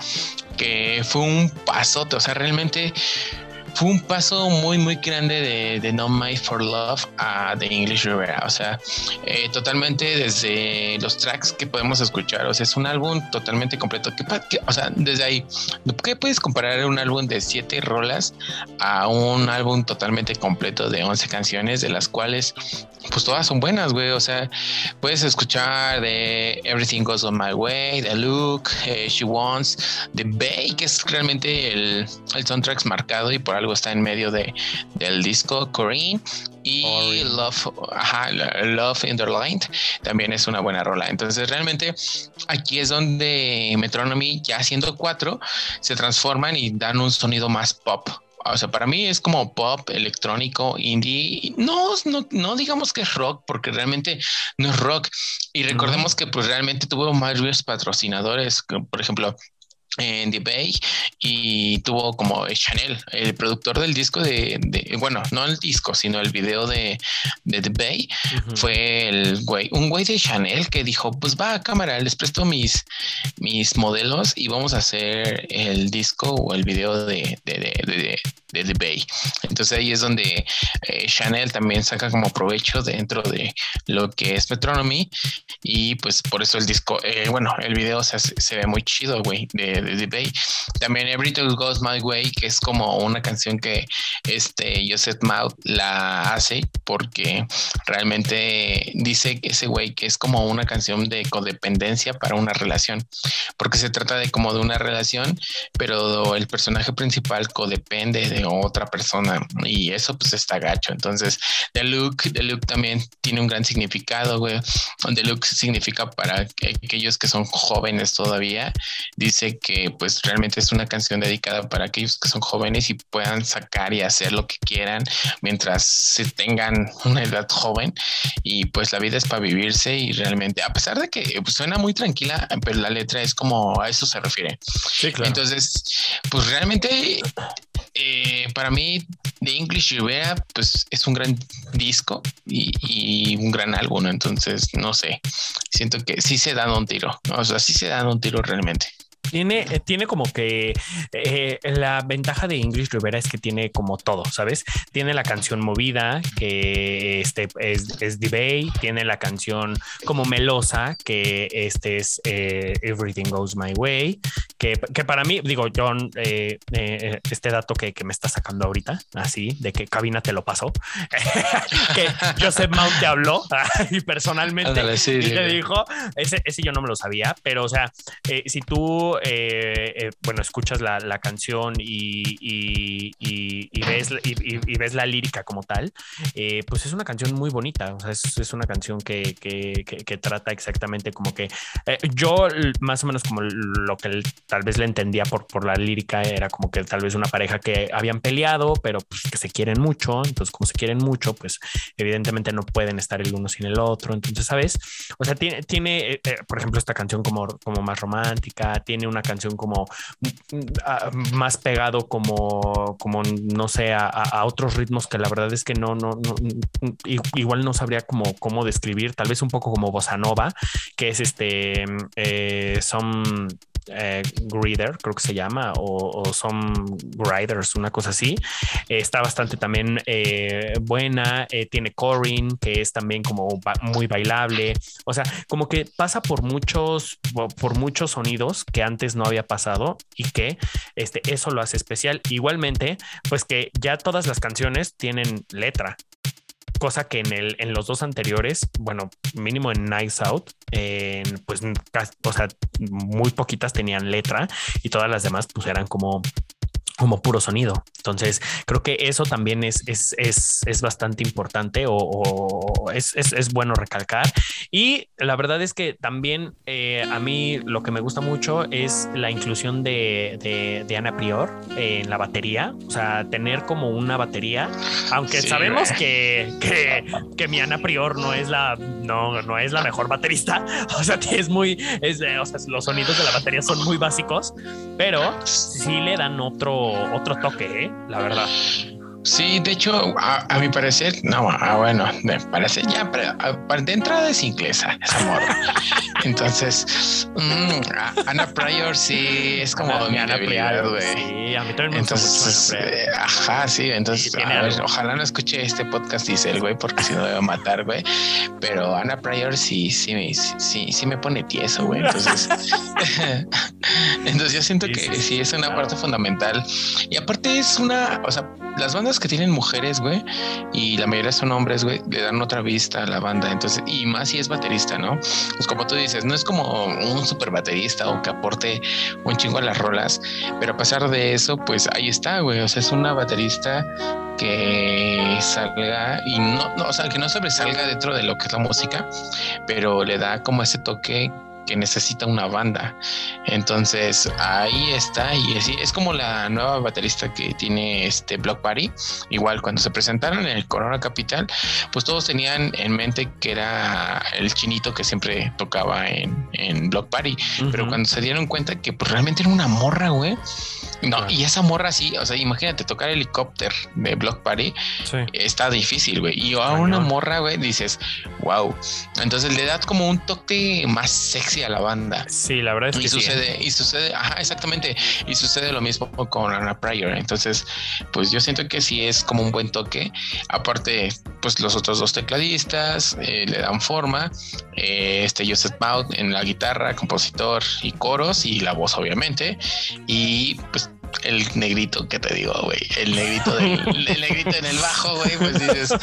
que fue un pasote. O sea, realmente fue un paso muy, muy grande de, de No My for Love a The English Rivera. O sea, eh, totalmente desde los tracks que podemos escuchar. O sea, es un álbum totalmente completo. ¿Qué, o sea, desde ahí, ¿qué puedes comparar un álbum de siete rolas a un álbum totalmente completo de 11 canciones, de las cuales, pues todas son buenas, güey? O sea, puedes escuchar de Everything Goes on My Way, The Look, eh, She Wants, The Bay, que es realmente el, el soundtrack marcado y por algo está en medio de, del disco Corinne y Love, ajá, Love Underlined también es una buena rola. Entonces realmente aquí es donde Metronomy ya siendo cuatro se transforman y dan un sonido más pop. O sea, para mí es como pop, electrónico, indie. No, no, no digamos que es rock, porque realmente no es rock. Y recordemos que pues realmente tuvo varios patrocinadores, por ejemplo, en The Bay y tuvo como Chanel, el productor del disco de, bueno, no el disco, sino el video de, de The Bay, fue el güey, un güey de Chanel que dijo, pues va a cámara, les presto mis, mis modelos y vamos a hacer el disco o el video de, de, The Bay. Entonces ahí es donde eh, Chanel también saca como provecho dentro de lo que es Metronomy y pues por eso el disco, eh, bueno, el video se, se ve muy chido, güey, de de Bay. También Everything Goes My Way, que es como una canción que este Joseph Mouth la hace porque realmente dice ese güey que es como una canción de codependencia para una relación, porque se trata de como de una relación, pero el personaje principal codepende de otra persona y eso pues está gacho. Entonces, The Look, The Look también tiene un gran significado, güey. The Look significa para aquellos que son jóvenes todavía, dice que pues realmente es una canción dedicada para aquellos que son jóvenes y puedan sacar y hacer lo que quieran mientras se tengan una edad joven. Y pues la vida es para vivirse y realmente a pesar de que suena muy tranquila pero la letra es como a eso se refiere. Entonces pues realmente eh, para mí The English Rivera pues es un gran disco y, y, un gran álbum. Entonces no sé siento que sí se dan un tiro o sea sí se dan un tiro realmente tiene, eh, tiene como que eh, la ventaja de English Rivera es que tiene como todo, ¿sabes? Tiene la canción movida, que este es, es Bay, tiene la canción como melosa, que este es eh, Everything Goes My Way, que, que, para mí, digo, John, este dato que, que, me está sacando ahorita, así, de que cabina te lo pasó, que Joseph Mount te habló y personalmente y te dijo, ese, ese yo no me lo sabía, pero o sea, si tú eh, eh, bueno, escuchas la, canción y, ves, y, ves la lírica como tal, eh, pues es una canción muy bonita. O sea, es, una canción que, trata exactamente como que yo, más o menos como lo que tal vez le entendía por, por la lírica, era como que tal vez una pareja que habían peleado, pero pues que se quieren mucho. Entonces, como se quieren mucho, pues evidentemente no pueden estar el uno sin el otro. Entonces, ¿sabes? O sea, tiene, tiene por ejemplo, esta canción como, como más romántica, tiene una canción como mm, ah, más pegado como, como no sé, a, otros ritmos que la verdad es que no, no, no, mm, igual no sabría cómo, cómo describir, tal vez un poco como bossa nova, que es este, mm, eh, son eh, Greeder, creo que se llama, o, o Some Riders, una cosa así. Eh, está bastante también eh, buena. Eh, tiene Corin, que es también como muy bailable. O sea, como que pasa por muchos, por muchos sonidos que antes no había pasado y que este, eso lo hace especial. Igualmente, pues que ya todas las canciones tienen letra cosa que en, el, en los dos anteriores, bueno, mínimo en Nice Out, pues, o sea, muy poquitas tenían letra y todas las demás pues eran como como puro sonido. Entonces, creo que eso también es, es, es, es bastante importante o, es, es, bueno recalcar. Y la verdad es que también eh, a mí lo que me gusta mucho es la inclusión de, de, de, Ana Prior en la batería. O sea, tener como una batería, aunque sabemos que, que, que, mi Ana Prior no es la, no, no es la mejor baterista. O sea, es muy, es, o sea, los sonidos de la batería son muy básicos, pero sí le dan otro otro toque, ¿eh? la verdad. Sí, de hecho, a, mi parecer, no, ah, bueno, me parece ya, pero de entrada es inglesa, esa morra. Entonces, mm, Ana Pryor sí es como mi Ana Pryor, güey. Sí, a mí también me entonces, gusta mucho. Eh, ajá, sí, entonces, ojalá no escuche este podcast, dice el güey, porque si no me va a matar, güey. Pero Ana Pryor sí, sí, sí, sí me pone tieso, güey. Entonces, entonces yo siento que sí es una parte fundamental. Y aparte es una, o sea, las bandas que tienen mujeres, güey, y la mayoría son hombres, güey, le dan otra vista a la banda. Entonces, y más si es baterista, ¿no? Pues como tú dices, no es como un super baterista o que aporte un chingo a las rolas, pero a pesar de eso, pues ahí está, güey. O sea, es una baterista que salga y no, no, o sea, que no sobresalga dentro de lo que es la música, pero le da como ese toque que necesita una banda. Entonces ahí está y es, es como la nueva baterista que tiene este Block Party. Igual cuando se presentaron en el Corona Capital, pues todos tenían en mente que era el chinito que siempre tocaba en, en Block Party, pero cuando se dieron cuenta que pues, realmente era una morra, güey no, y esa morra sí, o sea, imagínate tocar helicóptero de Block Party. Está difícil, güey. Y a una morra, güey, dices, wow. Entonces le da como un toque más sexy a la banda. Sí, la verdad es y que sucede, sí. Y sucede, ajá, exactamente. Y sucede lo mismo con Ana Pryor. Entonces, pues yo siento que sí es como un buen toque. Aparte, pues los otros dos tecladistas eh, le dan forma. Eh, este Joseph Maud en la guitarra, compositor y coros y la voz, obviamente. Y pues el negrito que te digo, güey, el negrito del, el negrito en el bajo, güey, pues dices,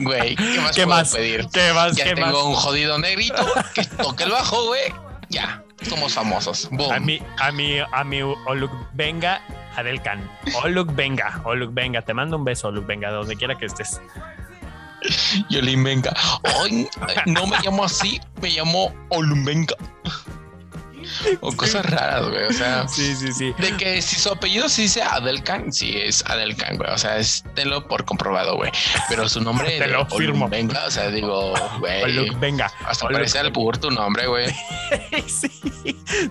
güey, ¿qué más ¿Qué puedo más? pedir? ¿Qué más? Ya ¿Qué tengo más? un jodido negrito que toque el bajo, güey. Ya, somos famosos. Boom. A mí, a mí, a mí, Oluk Venga, Adelkan. Oluk Venga, Oluk Venga. Te mando un beso, Oluk Venga, donde quiera que estés. Yolín Venga. No me llamo así, me llamo Olumbenga. O cosas raras, güey. O sea, Sí, sí, sí. de que si su apellido se dice Adelcan, sí es Adelcan, güey. O sea, es tenlo por comprobado, güey. Pero su nombre Te lo firmo. Olumbenga, o sea, digo, güey. Venga. Hasta parece al tu nombre, güey. sí,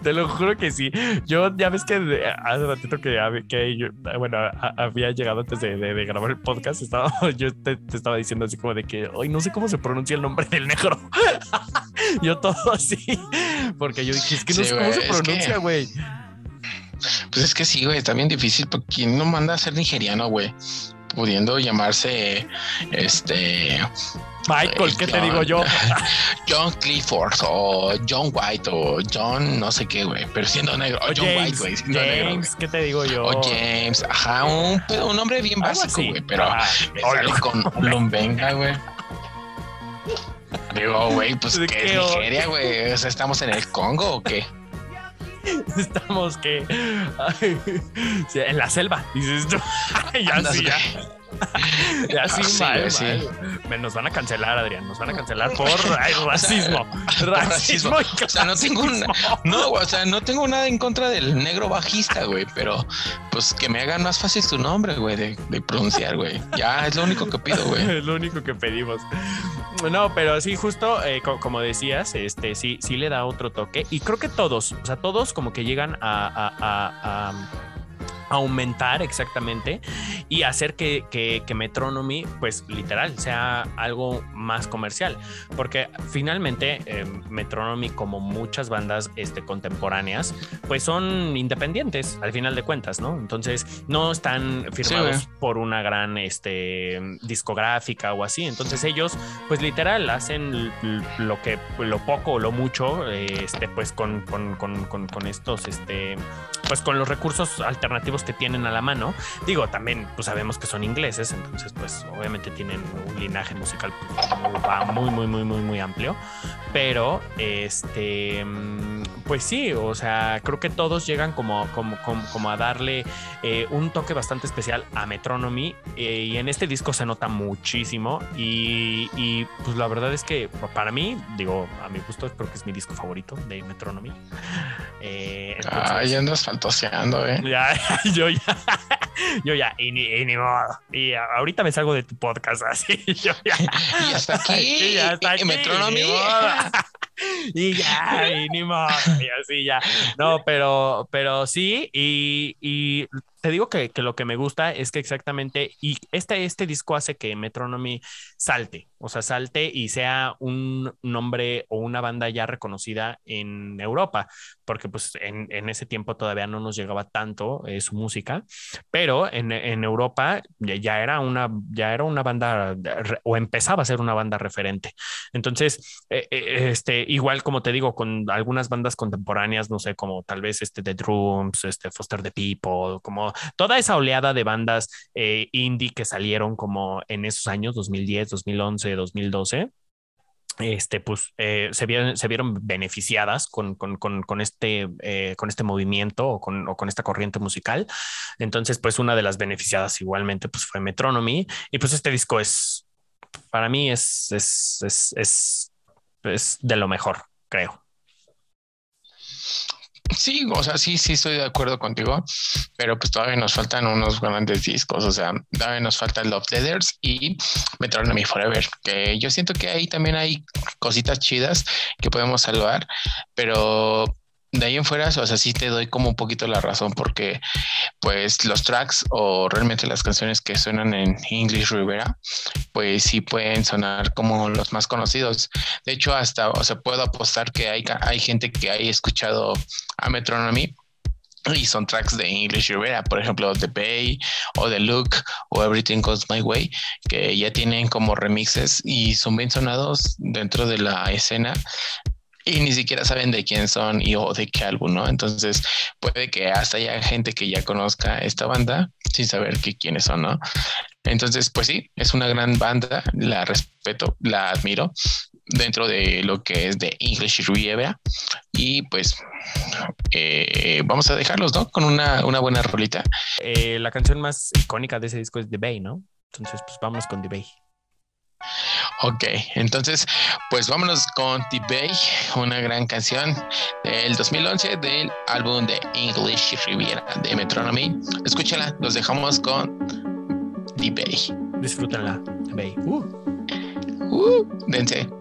te lo juro que sí. Yo ya ves que hace ratito que, hab- que yo, bueno, había llegado antes de, de- de grabar el podcast, estaba, yo te, te estaba diciendo así como de que hoy no sé cómo se pronuncia el nombre del negro. yo todo así, porque yo dije, es que no Sí, sé cómo se pronuncia, güey. Pues es que sí, güey, está bien difícil. Porque ¿quién no manda a ser nigeriano, güey? Pudiendo llamarse este Michael, ¿qué te digo yo? John Clifford o John White o John no sé qué, güey, pero siendo negro. O O John White, James, güey, siendo negro. James, ¿qué te digo yo? O James, ajá, un, nombre bien básico, güey, pero Ah, me sale con Lumbenga, güey. Digo, güey, pues ¿De que qué es Nigeria, güey. O sea, ¿estamos en el Congo o qué? Estamos que ay, en la selva, dices tú. ya Andas, sí, ya. Ya sí, Ah, sí, mal, sí. Nos van a cancelar, Adrián. Nos van a cancelar por ay, racismo. racismo. racismo. O sea, no tengo clasismo. No, güey, o sea, no tengo nada en contra del negro bajista, güey, pero pues que me hagan más fácil su nombre, güey, de, de pronunciar, güey. Ya es lo único que pido, güey. Es lo único que pedimos. No, pero sí, justo eh, co- como decías, este sí, sí le da otro toque. Y creo que todos, o sea, todos como que llegan a, a- a- a aumentar exactamente y hacer que, que, que Metronomy, pues literal, sea algo más comercial. Porque finalmente eh, Metronomy, como muchas bandas este, contemporáneas, pues son independientes al final de cuentas, ¿no? Entonces no están firmados por una gran este, discográfica o así. Entonces ellos, pues literal, hacen lo que, lo poco o lo mucho, eh, este, pues con, con, con, con, con estos, este, pues con los recursos alternativos que tienen a la mano. Digo, también pues sabemos que son ingleses, entonces pues obviamente tienen un linaje musical muy, muy, muy, muy, muy, amplio. Pero, este, mm, pues sí, o sea, creo que todos llegan como, como, como, como a darle eh, un toque bastante especial a Metronomy eh, y en este disco se nota muchísimo y, y, pues la verdad es que para mí, digo, a mi gusto creo que es mi disco favorito de Metronomy. Eh, entonces- Ay, fantaseando, eh. ya, yo ya, yo ya, y ni, y ni modo. Y ahorita me salgo de tu podcast así, yo ya. Y hasta aquí, Sí, ya está y aquí, Metronomy. Y ya, y ni modo, y así ya. No, pero, pero sí, y, y te digo que, que lo que me gusta es que exactamente, y este, este disco hace que Metronomy salte, o sea, salte y sea un nombre o una banda ya reconocida en Europa, porque pues en, en ese tiempo todavía no nos llegaba tanto eh, su música, pero en, Europa ya, era una, ya era una banda, o empezaba a ser una banda referente. Entonces, eh, eh, este, igual como te digo, con algunas bandas contemporáneas, no sé, como tal vez este The Drums, este Foster the People, como toda esa oleada de bandas eh, indie que salieron como en esos años, 2010, 2011, 2012 este, pues eh, se, vieron, se vieron beneficiadas con, con, con, con este, eh, con este movimiento o con, o con esta corriente musical. Entonces, pues una de las beneficiadas igualmente pues fue Metronomy y pues este disco es, para mí es, es, es, es, es de lo mejor, creo. Sí, o sea, sí, sí estoy de acuerdo contigo, pero pues todavía nos faltan unos grandes discos, o sea, todavía nos falta Love Letters y Metronomy Forever, que yo siento que ahí también hay cositas chidas que podemos salvar, pero de ahí en fuera, o sea, sí te doy como un poquito la razón porque pues los tracks o realmente las canciones que suenan en English Rivera, pues sí pueden sonar como los más conocidos. De hecho, hasta, o sea, puedo apostar que hay, hay gente que haya escuchado a Metronomy y son tracks de English Rivera, por ejemplo, The Bay o The Look o Everything Goes My Way, que ya tienen como remixes y son bien sonados dentro de la escena y ni siquiera saben de quién son y o de qué álbum, ¿no? Entonces puede que hasta haya gente que ya conozca esta banda sin saber que quiénes son, ¿no? Entonces, pues sí, es una gran banda, la respeto, la admiro dentro de lo que es de English Riviera y pues eh, vamos a dejarlos, ¿no? Con una, una buena rolita. Eh, la canción más icónica de ese disco es The Bay, ¿no? Entonces, pues vámonos con The Bay. Ok, entonces, pues vámonos con The Bay, una gran canción del 2011 del álbum de English Riviera de Metronomy. Escúchala, los dejamos con The Bay. Disfrútenla, The Bay. Uh. Uh, dense.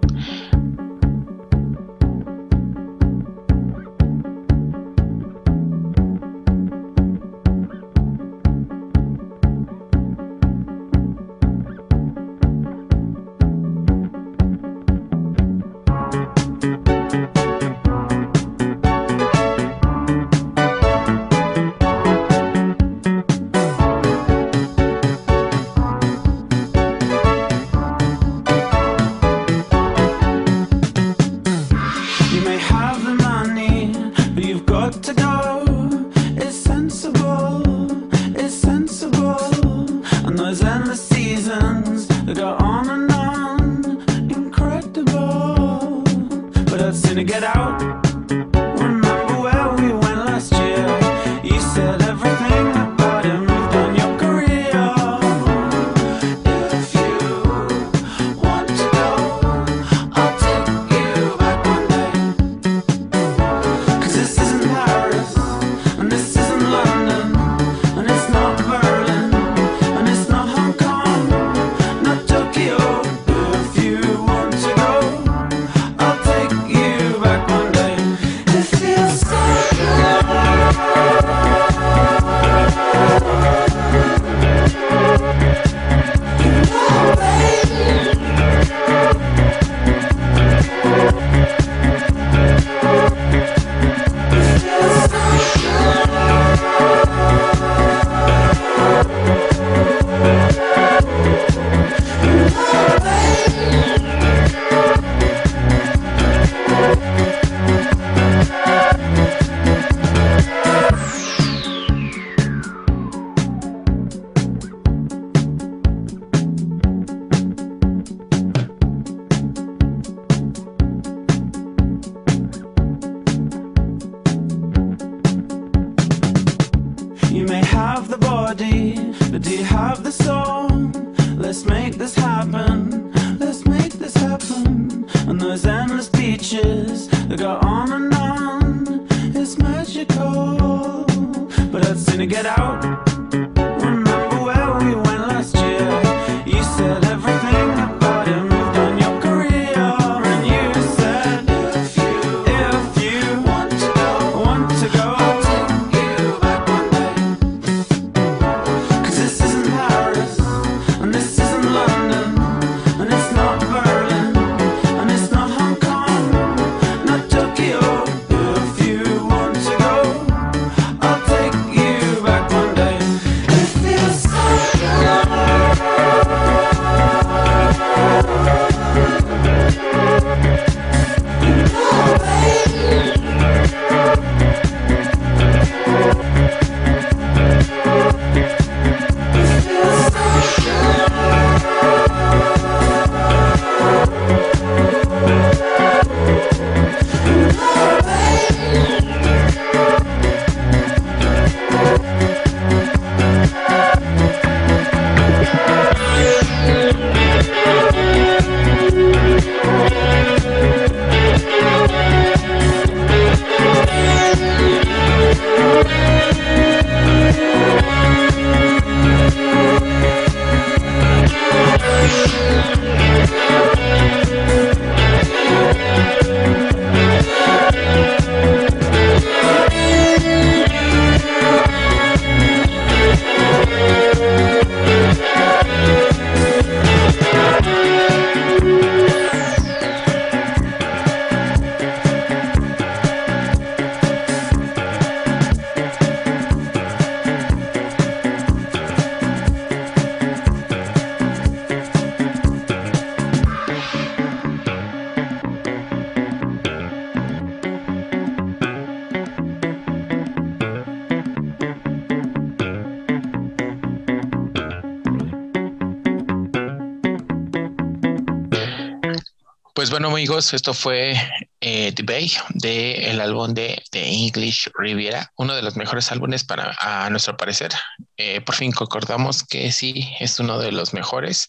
Bueno, amigos, esto fue eh, The Bay de álbum de The English Riviera, uno de los mejores álbumes para a nuestro parecer. Eh, por fin concordamos que sí es uno de los mejores.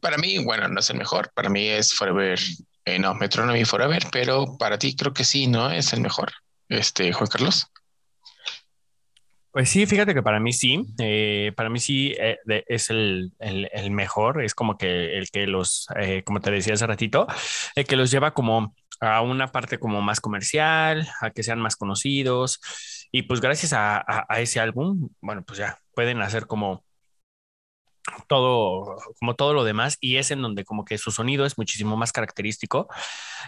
Para mí, bueno, no es el mejor, para mí es Forever, eh, no, Metronomy Forever, pero para ti creo que sí, ¿no? Es el mejor. Este, Juan Carlos. Pues sí, fíjate que para mí sí, eh, para mí sí eh, es el, mejor, es como que el que los, eh, como te decía hace ratito, el que los lleva como a una parte como más comercial, a que sean más conocidos. Y pues gracias a ese álbum, bueno, pues ya pueden hacer como todo, como todo lo demás, y es en donde como que su sonido es muchísimo más característico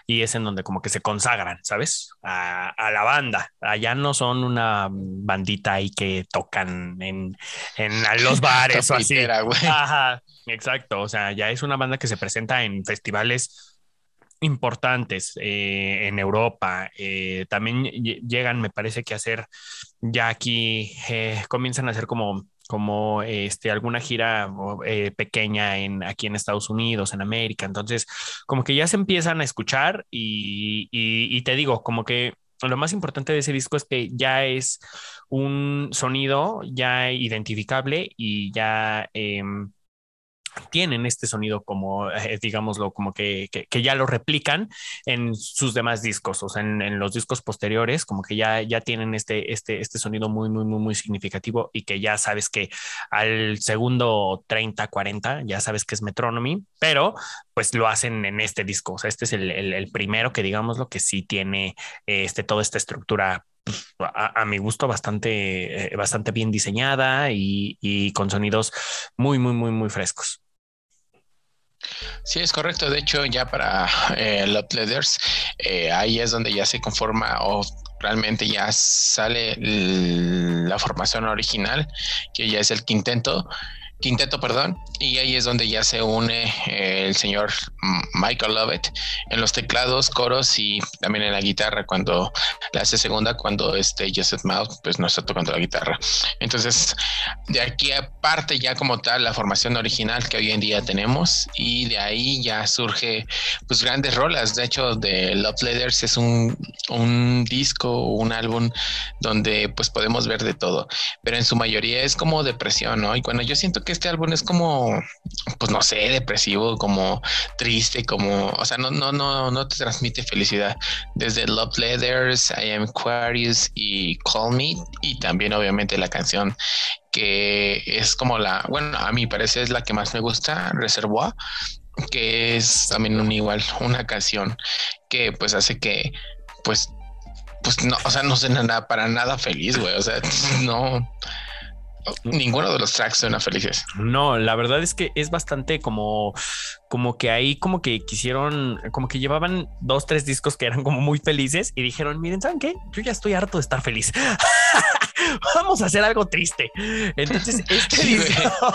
y es en donde como que se consagran, ¿sabes? A, la banda. Allá no son una bandita ahí que tocan en, los bares o así. Ajá, exacto. O sea, ya es una banda que se presenta en festivales importantes eh, en Europa. Eh, también llegan, me parece que a hacer ya aquí, eh, comienzan a hacer como como este, alguna gira eh, pequeña en, aquí en Estados Unidos, en América. Entonces, como que ya se empiezan a escuchar y, y, te digo, como que lo más importante de ese disco es que ya es un sonido ya identificable y ya... Em, tienen este sonido como, eh, digámoslo, como que, que, ya lo replican en sus demás discos, o sea, en, los discos posteriores, como que ya, ya tienen este, este, este sonido muy, muy, muy, muy significativo y que ya sabes que al segundo 30, 40, ya sabes que es Metronomy, pero pues lo hacen en este disco, o sea, este es el, el, primero que digamos lo que sí tiene este, toda esta estructura pues, a, mi gusto bastante, eh, bastante bien diseñada y, y, con sonidos muy, muy, muy, muy frescos. Sí, es correcto. De hecho, ya para eh, Love eh, ahí es donde ya se conforma o realmente ya sale la formación original, que ya es el quinteto quinteto, perdón, y ahí es donde ya se une eh, el señor Michael Lovett en los teclados, coros y también en la guitarra cuando la hace segunda, cuando este Joseph Mouth pues no está tocando la guitarra. Entonces, de aquí aparte ya como tal la formación original que hoy en día tenemos y de ahí ya surge pues grandes rolas. De hecho, de Love Letters es un, un disco, un álbum donde pues podemos ver de todo, pero en su mayoría es como depresión, ¿no? Y cuando yo siento que este álbum es como, pues no sé, depresivo, como triste, como, o sea, no, no, no, no te transmite felicidad. Desde Love Letters, I Am Aquarius y Call Me, y también obviamente la canción que es como la, bueno, a mí parece es la que más me gusta, Reservoir, que es también un igual, una canción que pues hace que, pues, pues no, o sea, no sé nada para nada feliz, güey, o sea, no Ninguno de los tracks suena felices. No, la verdad es que es bastante como, como que ahí como que quisieron, como que llevaban dos, tres discos que eran como muy felices y dijeron, miren, ¿saben qué? Yo ya estoy harto de estar feliz. Vamos a hacer algo triste. Entonces, este disco,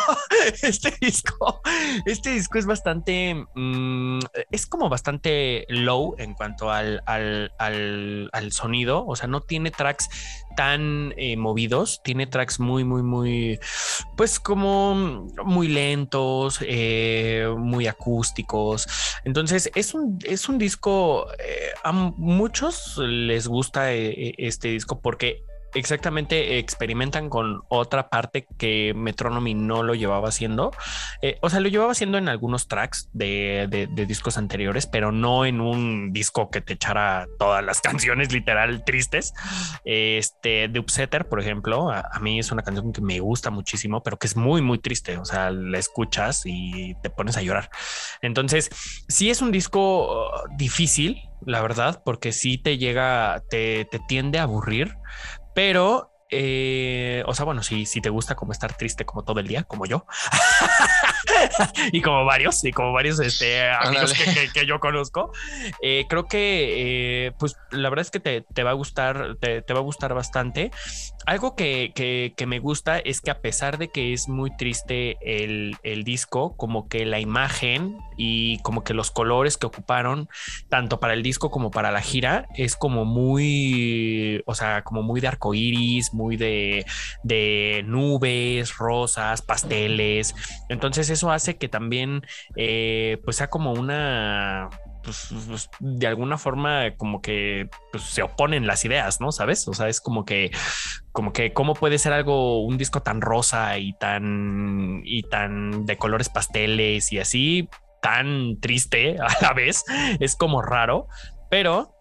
este disco, este disco es bastante, mm, es como bastante low en cuanto al, al, al, al sonido. O sea, no tiene tracks tan eh, movidos, tiene tracks muy, muy, muy, pues como muy lentos, eh, muy acústicos. Entonces es un, es un disco, eh, a muchos les gusta este disco porque exactamente experimentan con otra parte que Metronomy no lo llevaba haciendo. Eh, o sea, lo llevaba haciendo en algunos tracks de, discos anteriores, pero no en un disco que te echara todas las canciones literal tristes. Este, de Upsetter, por ejemplo, a, mí es una canción que me gusta muchísimo, pero que es muy, muy triste. O sea, la escuchas y te pones a llorar. Entonces, sí es un disco difícil, la verdad, porque sí te llega, te tiende a aburrir, pero, eh, o sea, bueno, si, si te gusta como estar triste como todo el día, como yo, y como varios, y como varios este, amigos que, yo conozco, eh, creo que, eh, pues, la verdad es que te, te va a gustar, te, te, va a gustar bastante. Algo que, que, me gusta es que a pesar de que es muy triste el, el, disco, como que la imagen y como que los colores que ocuparon, tanto para el disco como para la gira, es como muy, o sea, como muy de arcoíris, muy de, de nubes, rosas, pasteles. Entonces eso hace que también, eh, pues sea como una pues, pues, de alguna forma como que pues, se oponen las ideas, ¿no? ¿Sabes? O sea, es como que, como que, ¿cómo puede ser algo, un disco tan rosa y tan, y tan de colores pasteles y así, tan triste a la vez? Es como raro, pero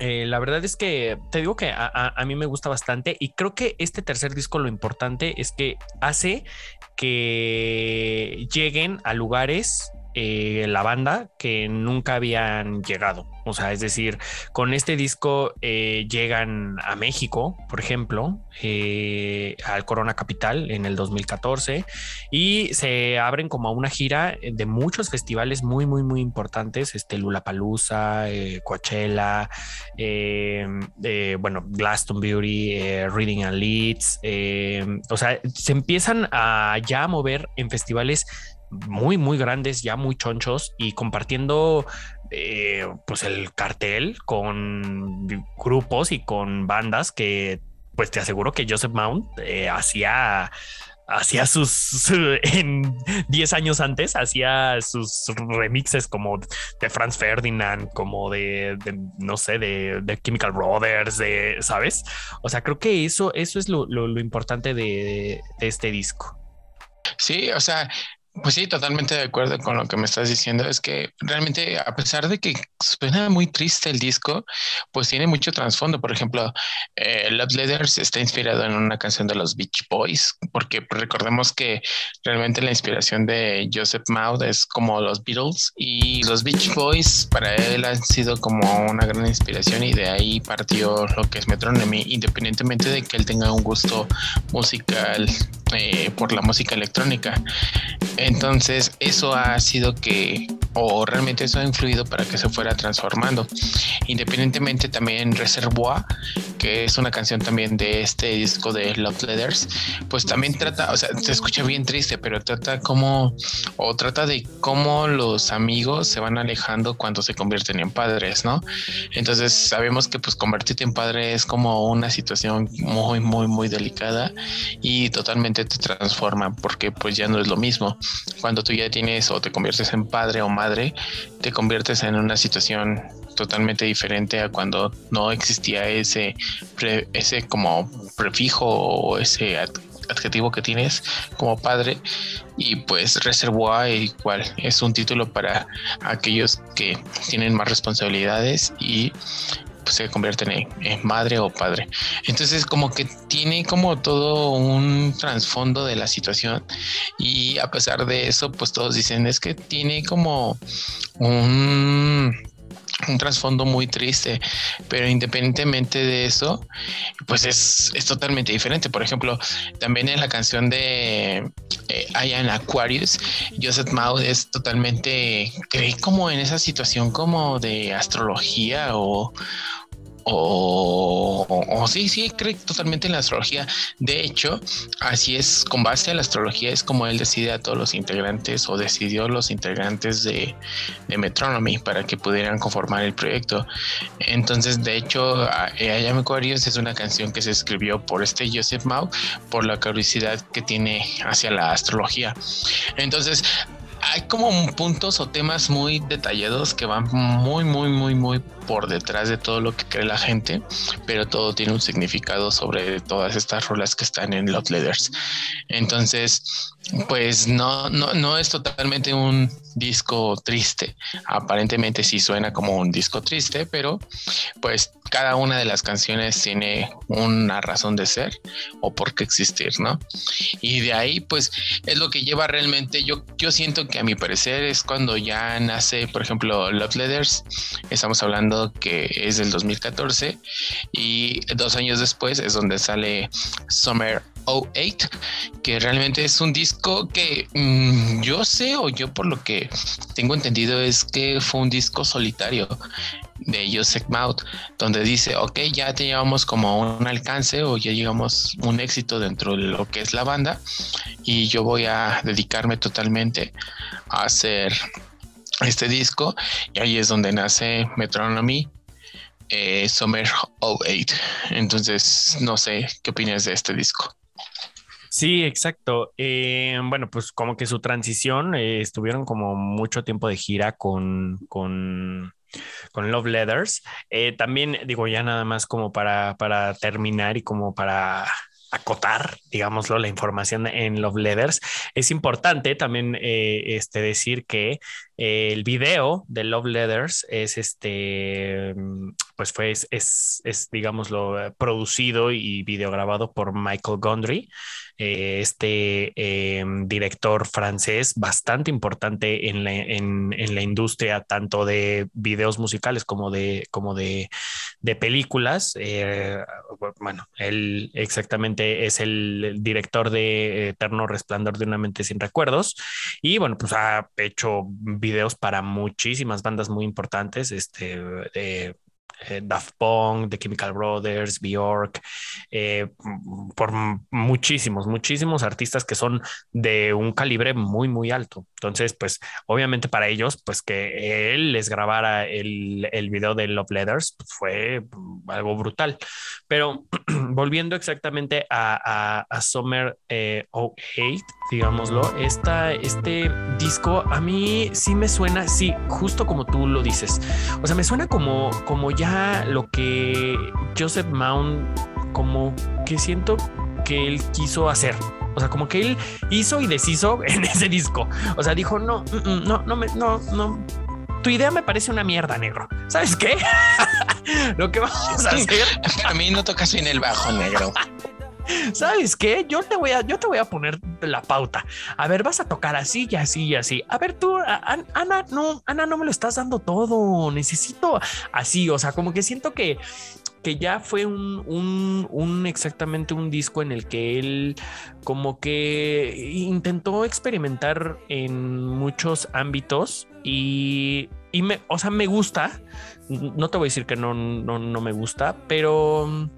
eh, la verdad es que te digo que a, mí me gusta bastante y creo que este tercer disco lo importante es que hace que lleguen a lugares eh, la banda que nunca habían llegado. O sea, es decir, con este disco eh, llegan a México, por ejemplo, eh, al Corona Capital en el 2014 y se abren como a una gira de muchos festivales muy, muy, muy importantes, este Lulapalooza, Coachella, bueno, Glastonbury, Reading and Leeds, o sea, se empiezan a ya mover en festivales muy, muy grandes, ya muy chonchos y compartiendo eh, pues el cartel con grupos y con bandas que pues te aseguro que Joseph Mount eh, hacía hacía sus en 10 años antes hacía sus remixes como de Franz Ferdinand como de, no sé de, Chemical Brothers de sabes o sea creo que eso eso es lo, importante de, de, este disco. Sí, o sea, pues sí, totalmente de acuerdo con lo que me estás diciendo. Es que realmente, a pesar de que suena muy triste el disco, pues tiene mucho trasfondo. Por ejemplo, eh, Love Letters está inspirado en una canción de los Beach Boys, porque recordemos que realmente la inspiración de Joseph Maud es como los Beatles y los Beach Boys para él han sido como una gran inspiración y de ahí partió lo que es Metronomy, independientemente de que él tenga un gusto musical eh, por la música electrónica. Entonces, eso ha sido que, o realmente eso ha influido para que se fuera transformando. Independientemente también Reservoir, que es una canción también de este disco de Love Letters, pues también trata, o sea, se escucha bien triste, pero trata como, o trata de cómo los amigos se van alejando cuando se convierten en padres, ¿no? Entonces sabemos que pues convertirte en padre es como una situación muy, muy, muy delicada y totalmente te transforma porque pues ya no es lo mismo cuando tú ya tienes o te conviertes en padre o madre, te conviertes en una situación totalmente diferente a cuando no existía ese, ese como prefijo o ese adjetivo que tienes como padre. Y pues Reservoir igual. Es un título para aquellos que tienen más responsabilidades y pues, se convierten en, madre o padre. Entonces como que tiene como todo un trasfondo de la situación y a pesar de eso pues todos dicen es que tiene como un un trasfondo muy triste, pero independientemente de eso, pues es, totalmente diferente. Por ejemplo, también en la canción de eh, Aquarius, Joseph Maud es totalmente, cree como en esa situación como de astrología o, o, sí, sí, cree totalmente en la astrología. De hecho, así es, con base a la astrología es como él decide a todos los integrantes o decidió los integrantes de, de Metronomy para que pudieran conformar el proyecto. Entonces, de hecho, I Am Aquarius es una canción que se escribió por este Joseph Mau por la curiosidad que tiene hacia la astrología. Entonces, hay como puntos o temas muy detallados que van muy, muy, muy, muy por detrás de todo lo que cree la gente, pero todo tiene un significado sobre todas estas rolas que están en Love Letters. Entonces, pues no, no, no es totalmente un disco triste. Aparentemente sí suena como un disco triste, pero pues cada una de las canciones tiene una razón de ser o por qué existir, ¿no? Y de ahí pues es lo que lleva realmente, yo, yo siento que a mi parecer es cuando ya nace, por ejemplo, Love Letters, estamos hablando que es del 2014 y dos años después es donde sale Summer 08, que realmente es un disco que mm, yo sé o yo por lo que tengo entendido es que fue un disco solitario de Joseph Maud, donde dice, ok, ya teníamos como un alcance o ya llegamos un éxito dentro de lo que es la banda y yo voy a dedicarme totalmente a hacer este disco y ahí es donde nace Metronomy eh, Summer 08. Entonces, no sé qué opinas de este disco. Sí, exacto. Eh, bueno, pues como que su transición, eh, estuvieron como mucho tiempo de gira con, con, con Love Letters. Eh, también digo ya nada más como para, para terminar y como para acotar, digámoslo, la información en Love Letters. Es importante también este, decir que el video de Love Letters es este, pues fue, es, es, es digámoslo, producido y videograbado por Michael Gondry. Eh, este em, director francés bastante importante en la, en, la, industria tanto de videos musicales como de, como de, de películas. Eh, bueno, él exactamente es el director de Eterno Resplandor de una mente sin recuerdos y bueno, pues ha hecho videos para muchísimas bandas muy importantes, este, de eh, Daft Punk, The Chemical Brothers, Bjork, eh, por muchísimos, muchísimos artistas que son de un calibre muy, muy alto. Entonces, pues obviamente para ellos, pues que él les grabara el, el video de Love Letters pues, fue algo brutal. Pero volviendo exactamente a, a, Summer eh, 08, digámoslo, esta, este disco a mí sí me suena, sí, justo como tú lo dices. O sea, me suena como, como ya lo que Joseph Mount, como que siento que él quiso hacer. O sea, como que él hizo y deshizo en ese disco. O sea, dijo, no, mm, mm, no, no, me, no, no. Tu idea me parece una mierda, negro. ¿Sabes qué? lo que vamos a hacer. A mí no tocas bien el bajo, negro. ¿Sabes qué? Yo te voy a, yo te voy a poner la pauta. A ver, vas a tocar así y así y así. A ver, tú, Ana, no, Ana, no me lo estás dando todo. Necesito así. O sea, como que siento que, que ya fue un, un, un, exactamente un disco en el que él como que intentó experimentar en muchos ámbitos y, y me, o sea, me gusta. No te voy a decir que no, no, no me gusta, pero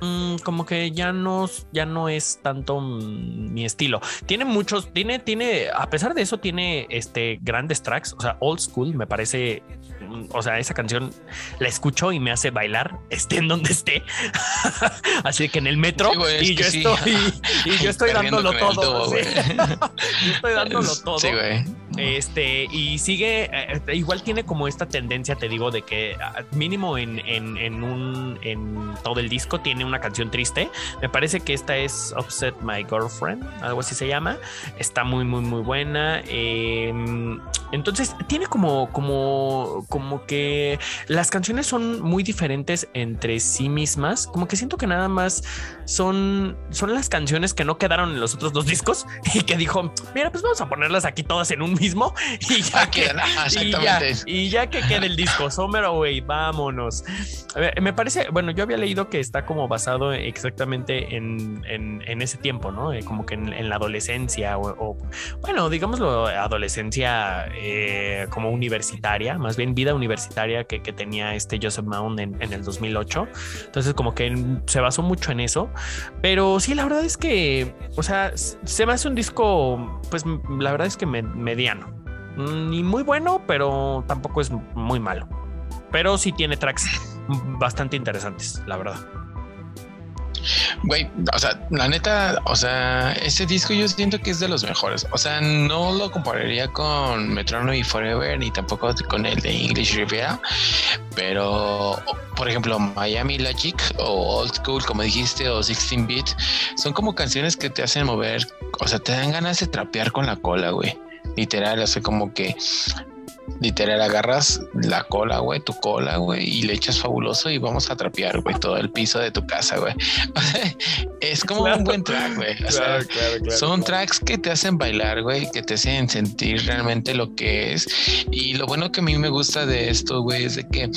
Mm, como que ya no, ya no es tanto mm, mi estilo. Tiene muchos, tiene, tiene, a pesar de eso, tiene este grandes tracks. O sea, old school me parece o sea, esa canción la escucho y me hace bailar, esté en donde esté. Así que en el metro y, yo estoy, y, yo estoy dándolo todo. yo estoy dándolo todo. Este, y sigue, eh, igual tiene como esta tendencia, te digo, de que ah, mínimo en, en, un, en todo el disco tiene una canción triste. Me parece que esta es Upset My Girlfriend, algo así se llama. Está muy, muy, muy buena. Em, entonces, tiene como, como, como que las canciones son muy diferentes entre sí mismas. Como que siento que nada más son, son las canciones que no quedaron en los otros dos discos y que dijo, mira, pues vamos a ponerlas aquí todas en un mismo y ya, que, y ya, que quede el disco, Summer Away, vámonos. me parece, bueno, yo había leído que está como basado exactamente en, en, ese tiempo, ¿no? Eh, como que en, la adolescencia o, bueno, digámoslo, adolescencia eh, como universitaria, más bien vida universitaria que, tenía este Joseph Mount en, en el 2008. Entonces como que se basó mucho en eso. Pero sí, la verdad es que, o sea, se me hace un disco, pues la verdad es que mediano. Ni muy bueno, pero tampoco es muy malo. Pero sí tiene tracks bastante interesantes, la verdad. Güey, o sea, la neta, o sea, ese disco yo siento que es de los mejores. O sea, no lo compararía con Metronomy Forever ni tampoco con el de English Riviera, pero por ejemplo, Miami Logic o Old School, como dijiste, o 16 Beat, son como canciones que te hacen mover, o sea, te dan ganas de trapear con la cola, güey. Literal, o sea, como que literal agarras la cola, güey, tu cola, güey, y le echas fabuloso y vamos a trapear, güey, todo el piso de tu casa, güey. es como un buen track, güey. son tracks que te hacen bailar, güey, que te hacen sentir realmente lo que es. Y lo bueno que a mí me gusta de esto, güey, es de que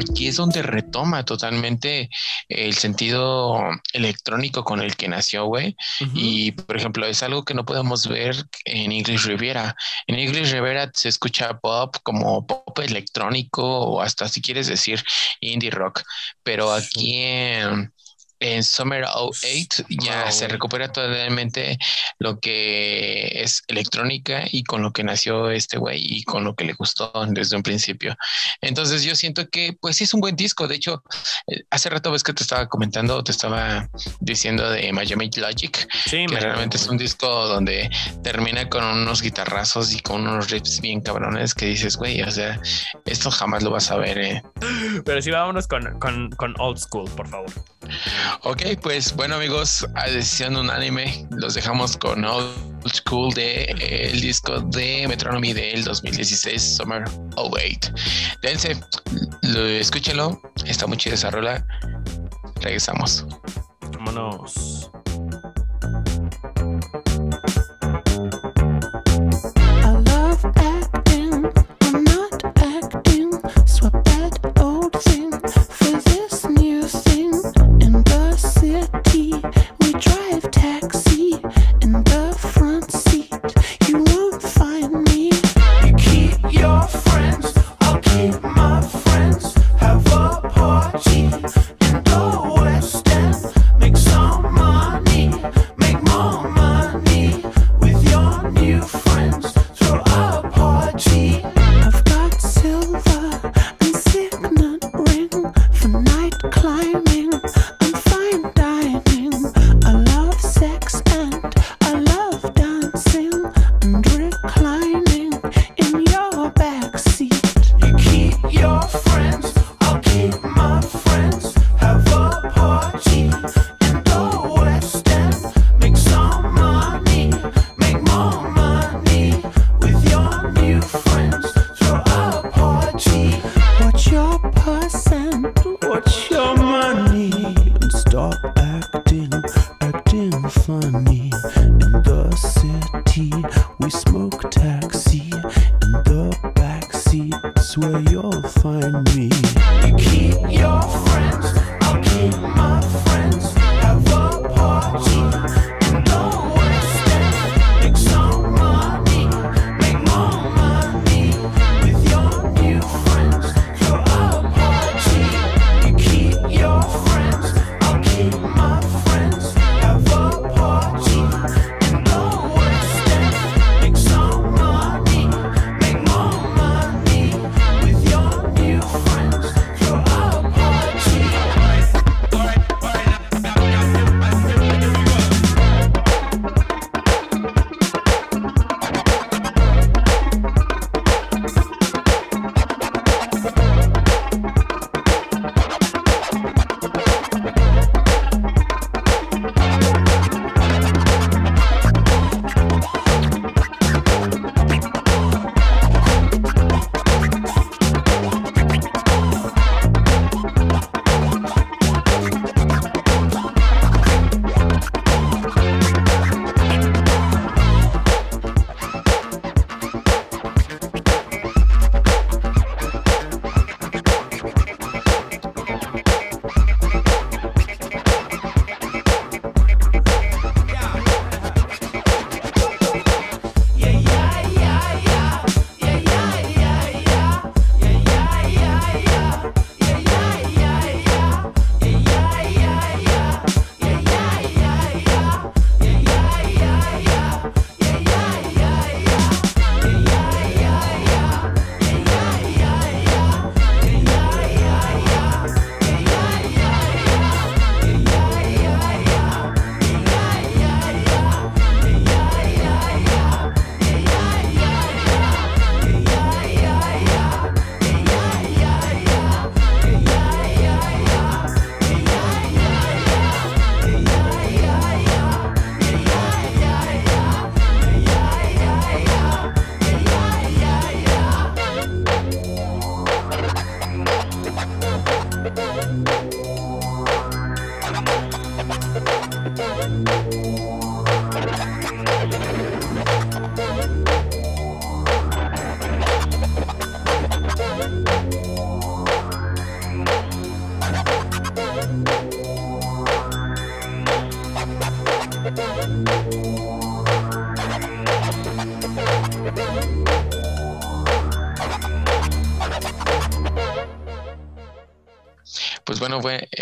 aquí es donde retoma totalmente el sentido electrónico con el que nació, güey. Y, por ejemplo, es algo que no podemos ver en English Riviera. En English Riviera se escucha pop, como pop electrónico o hasta si quieres decir indie rock, pero aquí en, en Summer 08 ya se recupera totalmente lo que es electrónica y con lo que nació este güey y con lo que le gustó desde un principio. Entonces yo siento que pues sí es un buen disco. De hecho, eh, hace rato ves que te estaba comentando, te estaba diciendo de Miami Logic, que realmente es un disco donde termina con unos guitarrazos y con unos riffs bien cabrones que dices, güey, o sea, esto jamás lo vas a ver. Eh. Pero sí, vámonos con, con, con Old School, por favor. Ok, pues bueno amigos, a decisión unánime, los dejamos con Old School de eh, el disco de Metronomy del 2016, Summer 08. Dense, escúchenlo, está muy chida esa rola. Regresamos. Vámonos.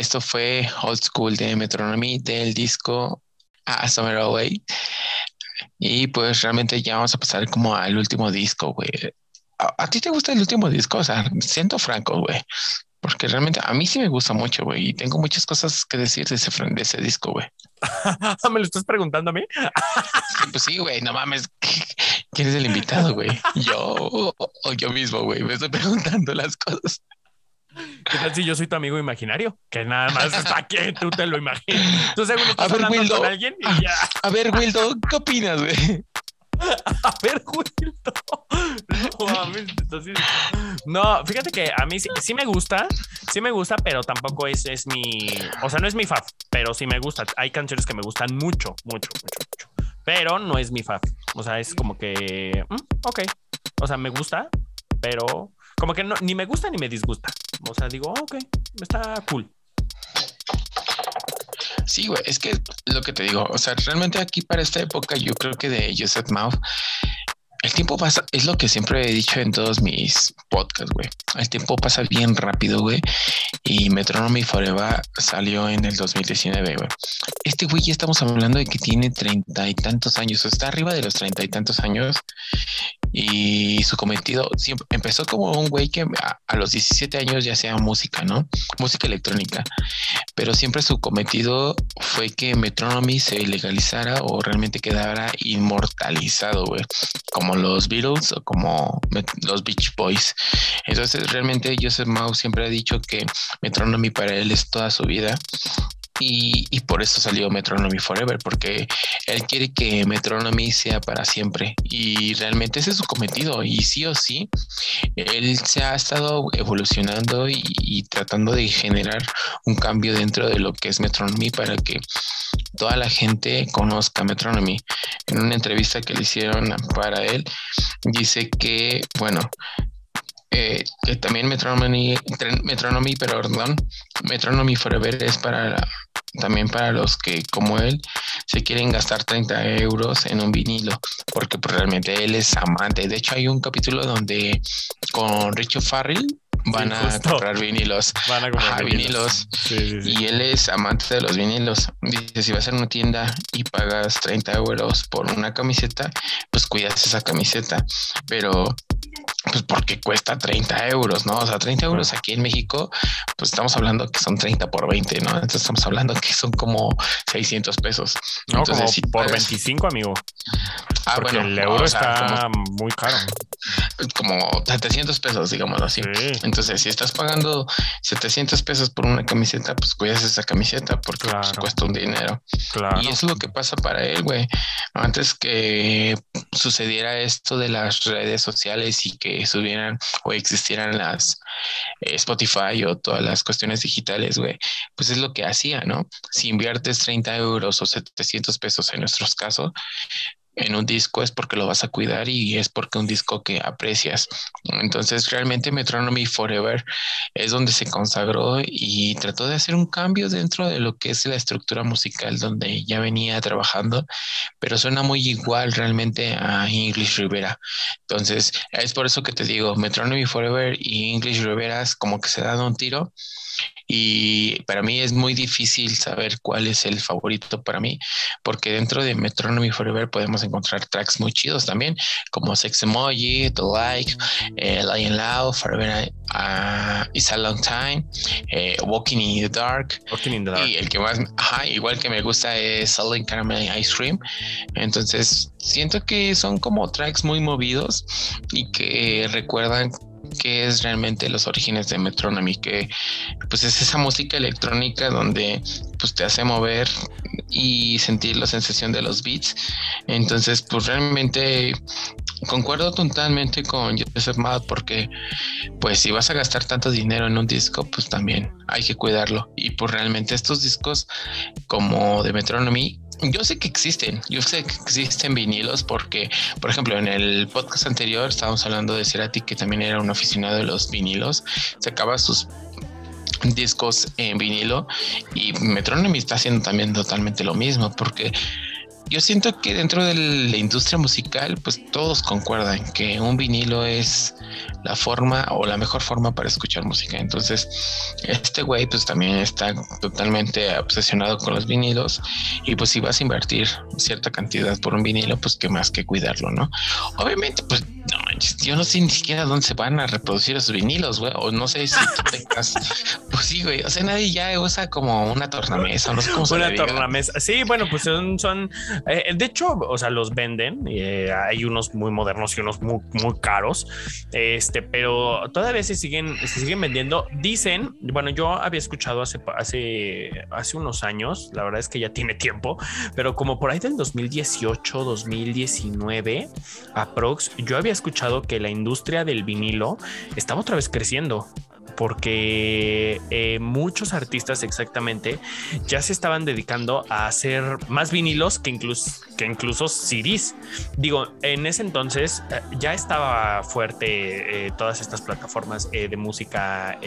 Esto fue Old School de Metronomy del disco A Summer Away. Y pues realmente ya vamos a pasar como al último disco, güey. ¿A, ti te gusta el último disco? O sea, siento franco, güey. Porque realmente a mí sí me gusta mucho, güey. Y tengo muchas cosas que decir de ese, de ese disco, güey. ¿Me lo estás preguntando a mí? pues sí, güey, no mames. ¿Quién es el invitado, güey? ¿Yo o yo mismo, güey? Me estoy preguntando las cosas. ¿Qué tal si yo soy tu amigo imaginario? Que nada más está aquí, tú te lo imaginas. Tú según estás a ver, hablando Wildo, con alguien y ya. A ver, Wildo, ¿qué opinas, güey? A ver, Wildo. No mames, No, fíjate que a mí sí, sí, me gusta, sí me gusta, pero tampoco es, es mi, o sea, no es mi fav, pero sí me gusta. Hay canciones que me gustan mucho, mucho, mucho, mucho, pero no es mi fav. O sea, es como que, mm, ok, o sea, me gusta, pero como que no, ni me gusta ni me disgusta. O sea, digo, oh, ok, está cool. Sí, güey, es que lo que te digo, o sea, realmente aquí para esta época yo creo que de Joseph Mouth el tiempo pasa, es lo que siempre he dicho en todos mis podcasts, güey. El tiempo pasa bien rápido, güey. Y Metronomy Forever salió en el 2019, güey. Este güey ya estamos hablando de que tiene treinta y tantos años, está arriba de los treinta y tantos años. Y su cometido siempre empezó como un güey que a, los 17 años ya hacía música, ¿no? Música electrónica. Pero siempre su cometido fue que Metronomy se legalizara o realmente quedara inmortalizado, güey. Como los Beatles o como los Beach Boys. Entonces realmente Joseph Mouse siempre ha dicho que Metronomy para él es toda su vida y, por eso salió Metronomy Forever, porque él quiere que Metronomy sea para siempre. Y realmente ese es su cometido. Y sí o sí, él se ha estado evolucionando y, tratando de generar un cambio dentro de lo que es Metronomy para que toda la gente conozca Metronomy. En una entrevista que le hicieron para él, dice que, bueno, eh, que también Metronomy, Metronomy, perdón, Metronomy Forever es para también para los que, como él, se quieren gastar 30 euros en un vinilo, porque pues, realmente él es amante. De hecho, hay un capítulo donde con Richard Farrell van a comprar vinilos. Van a comprar vinilos. y él es amante de los vinilos. Dice, si vas a una tienda y pagas 30 euros por una camiseta, pues cuidas esa camiseta. Pero pues porque cuesta 30 euros, ¿no? O sea, 30 euros aquí en México, pues estamos hablando que son 30 por 20, ¿no? Entonces estamos hablando que son como 600 pesos. No, como por 25, amigo. Ah, bueno. El euro está muy caro. Como 700 pesos, digamos así. Entonces, si estás pagando 700 pesos por una camiseta, pues cuidas esa camiseta porque pues, cuesta un dinero. Claro. Y eso es lo que pasa para él, güey. Antes que sucediera esto de las redes sociales y que subieran o existieran las eh, Spotify o todas las cuestiones digitales, güey, pues es lo que hacía, ¿no? Si inviertes 30 euros o 700 pesos en nuestros casos, en un disco es porque lo vas a cuidar y es porque un disco que aprecias. Entonces realmente Metronomy Forever es donde se consagró y trató de hacer un cambio dentro de lo que es la estructura musical donde ya venía trabajando, pero suena muy igual realmente a English Rivera. Entonces es por eso que te digo, Metronomy Forever y English Rivera como que se dan un tiro y para mí es muy difícil saber cuál es el favorito para mí, porque dentro de Metronomy Forever podemos encontrar tracks muy chidos también, como Sex Emoji, The Like, eh, Lion Loud, Forever uh, It's a Long Time, eh, Walking in the Dark. Y el que más, igual que me gusta es Selling Caramel Ice Cream. Entonces, siento que son como tracks muy movidos y que recuerdan que es realmente los orígenes de Metronomy, que pues es esa música electrónica donde pues te hace mover y sentir la sensación de los beats. Entonces, pues realmente concuerdo totalmente con Joseph Mad porque pues si vas a gastar tanto dinero en un disco, pues también hay que cuidarlo. Y pues realmente estos discos como de Metronomy yo sé que existen, yo sé que existen vinilos porque, por ejemplo, en el podcast anterior estábamos hablando de Cerati, que también era un aficionado de los vinilos, sacaba sus discos en vinilo y Metronomy está haciendo también totalmente lo mismo porque yo siento que dentro de la industria musical, pues todos concuerdan que un vinilo es la forma o la mejor forma para escuchar música. Entonces, este güey pues también está totalmente obsesionado con los vinilos y pues si vas a invertir cierta cantidad por un vinilo, pues qué más que cuidarlo, ¿no? Obviamente, pues manches, yo no sé ni siquiera dónde se van a reproducir esos vinilos, güey, o no sé si tú tengas, pues sí, güey, o sea, nadie ya usa como una tornamesa, no sé cómo Una tornamesa. Sí, bueno, pues son, son eh, de hecho, o sea, los venden. Eh, hay unos muy modernos y unos muy, muy caros. Este, pero todavía se siguen, se siguen vendiendo. Dicen, bueno, yo había escuchado hace, hace, hace unos años, la verdad es que ya tiene tiempo, pero como por ahí del 2018, 2019, aprox, yo había escuchado que la industria del vinilo estaba otra vez creciendo porque eh, muchos artistas exactamente ya se estaban dedicando a hacer más vinilos que incluso, que incluso CDs. Digo, en ese entonces eh, ya estaba fuerte eh, todas estas plataformas de música,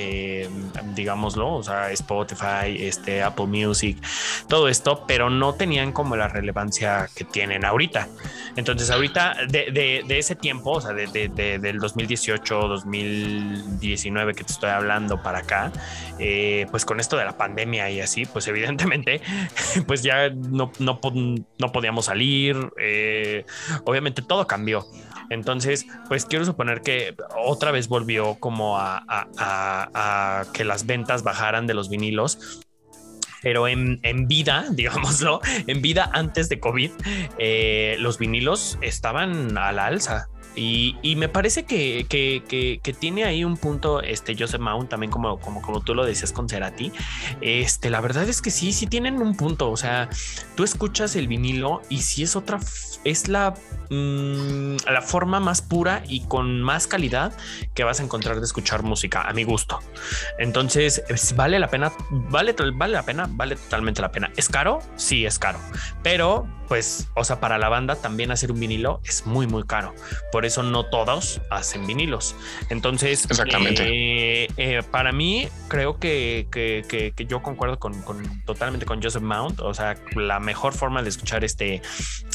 digámoslo, o sea, Spotify, este, Apple Music, todo esto, pero no tenían como la relevancia que tienen ahorita. Entonces, ahorita de, ese tiempo, o sea, de, del 2018, 2019 que te estoy hablando para acá, eh, pues con esto de la pandemia y así, pues evidentemente, pues ya no, no, podíamos salir, eh, obviamente todo cambió. Entonces, pues quiero suponer que otra vez volvió como a, a que las ventas bajaran de los vinilos pero en, en, vida, digámoslo, en vida antes de COVID, eh, los vinilos estaban a la alza. Y, me parece que, que, tiene ahí un punto, este Joseph Mount, también como, como, como tú lo decías con Cerati. Este, la verdad es que sí, sí tienen un punto. O sea, tú escuchas el vinilo y si es otra, es la, mm, la forma más pura y con más calidad que vas a encontrar de escuchar música, a mi gusto. Entonces, vale la pena, vale, vale la pena, vale totalmente la pena. ¿Es caro? Sí, es caro. Pero, pues, o sea, para la banda también hacer un vinilo es muy, muy caro. Por eso no todos hacen vinilos. Entonces, Exactamente. Eh, eh, para mí, creo que, que, que, yo concuerdo con, con, totalmente con Joseph Mount. O sea, la mejor forma de escuchar este,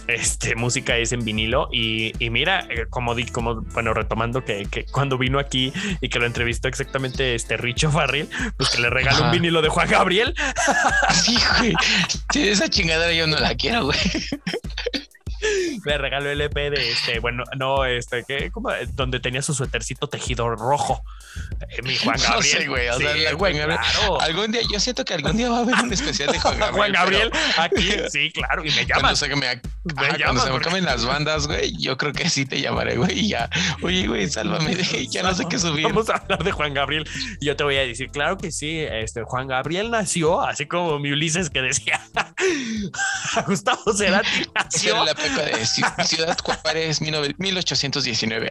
este música es en vinilo. Y, y mira, eh, como di, como bueno, retomando que, que, cuando vino aquí y que lo entrevistó exactamente este Richo Farril, pues que le regaló un vinilo de Juan Gabriel. Sí, güey. Sí, esa chingadera yo no la quiero, güey. me regaló el EP de este, bueno, no, este, que como donde tenía su suétercito tejido rojo. Eh, mi Juan Gabriel. No sé, güey. O sea, Juan Gabriel. Claro. Algún día, yo siento que algún día va a haber un especial de Juan Gabriel. Juan Gabriel, aquí, sí, claro, y me llaman. Cuando me, me cuando se me acaben las bandas, güey, yo creo que sí te llamaré, güey, ya. Oye, güey, sálvame, de, ya no sé qué subir. Vamos a hablar de Juan Gabriel. Yo te voy a decir, claro que sí, este, Juan Gabriel nació, así como mi Ulises que decía, Gustavo Cerati nació. La pepa de Ciudad Juárez, 1819.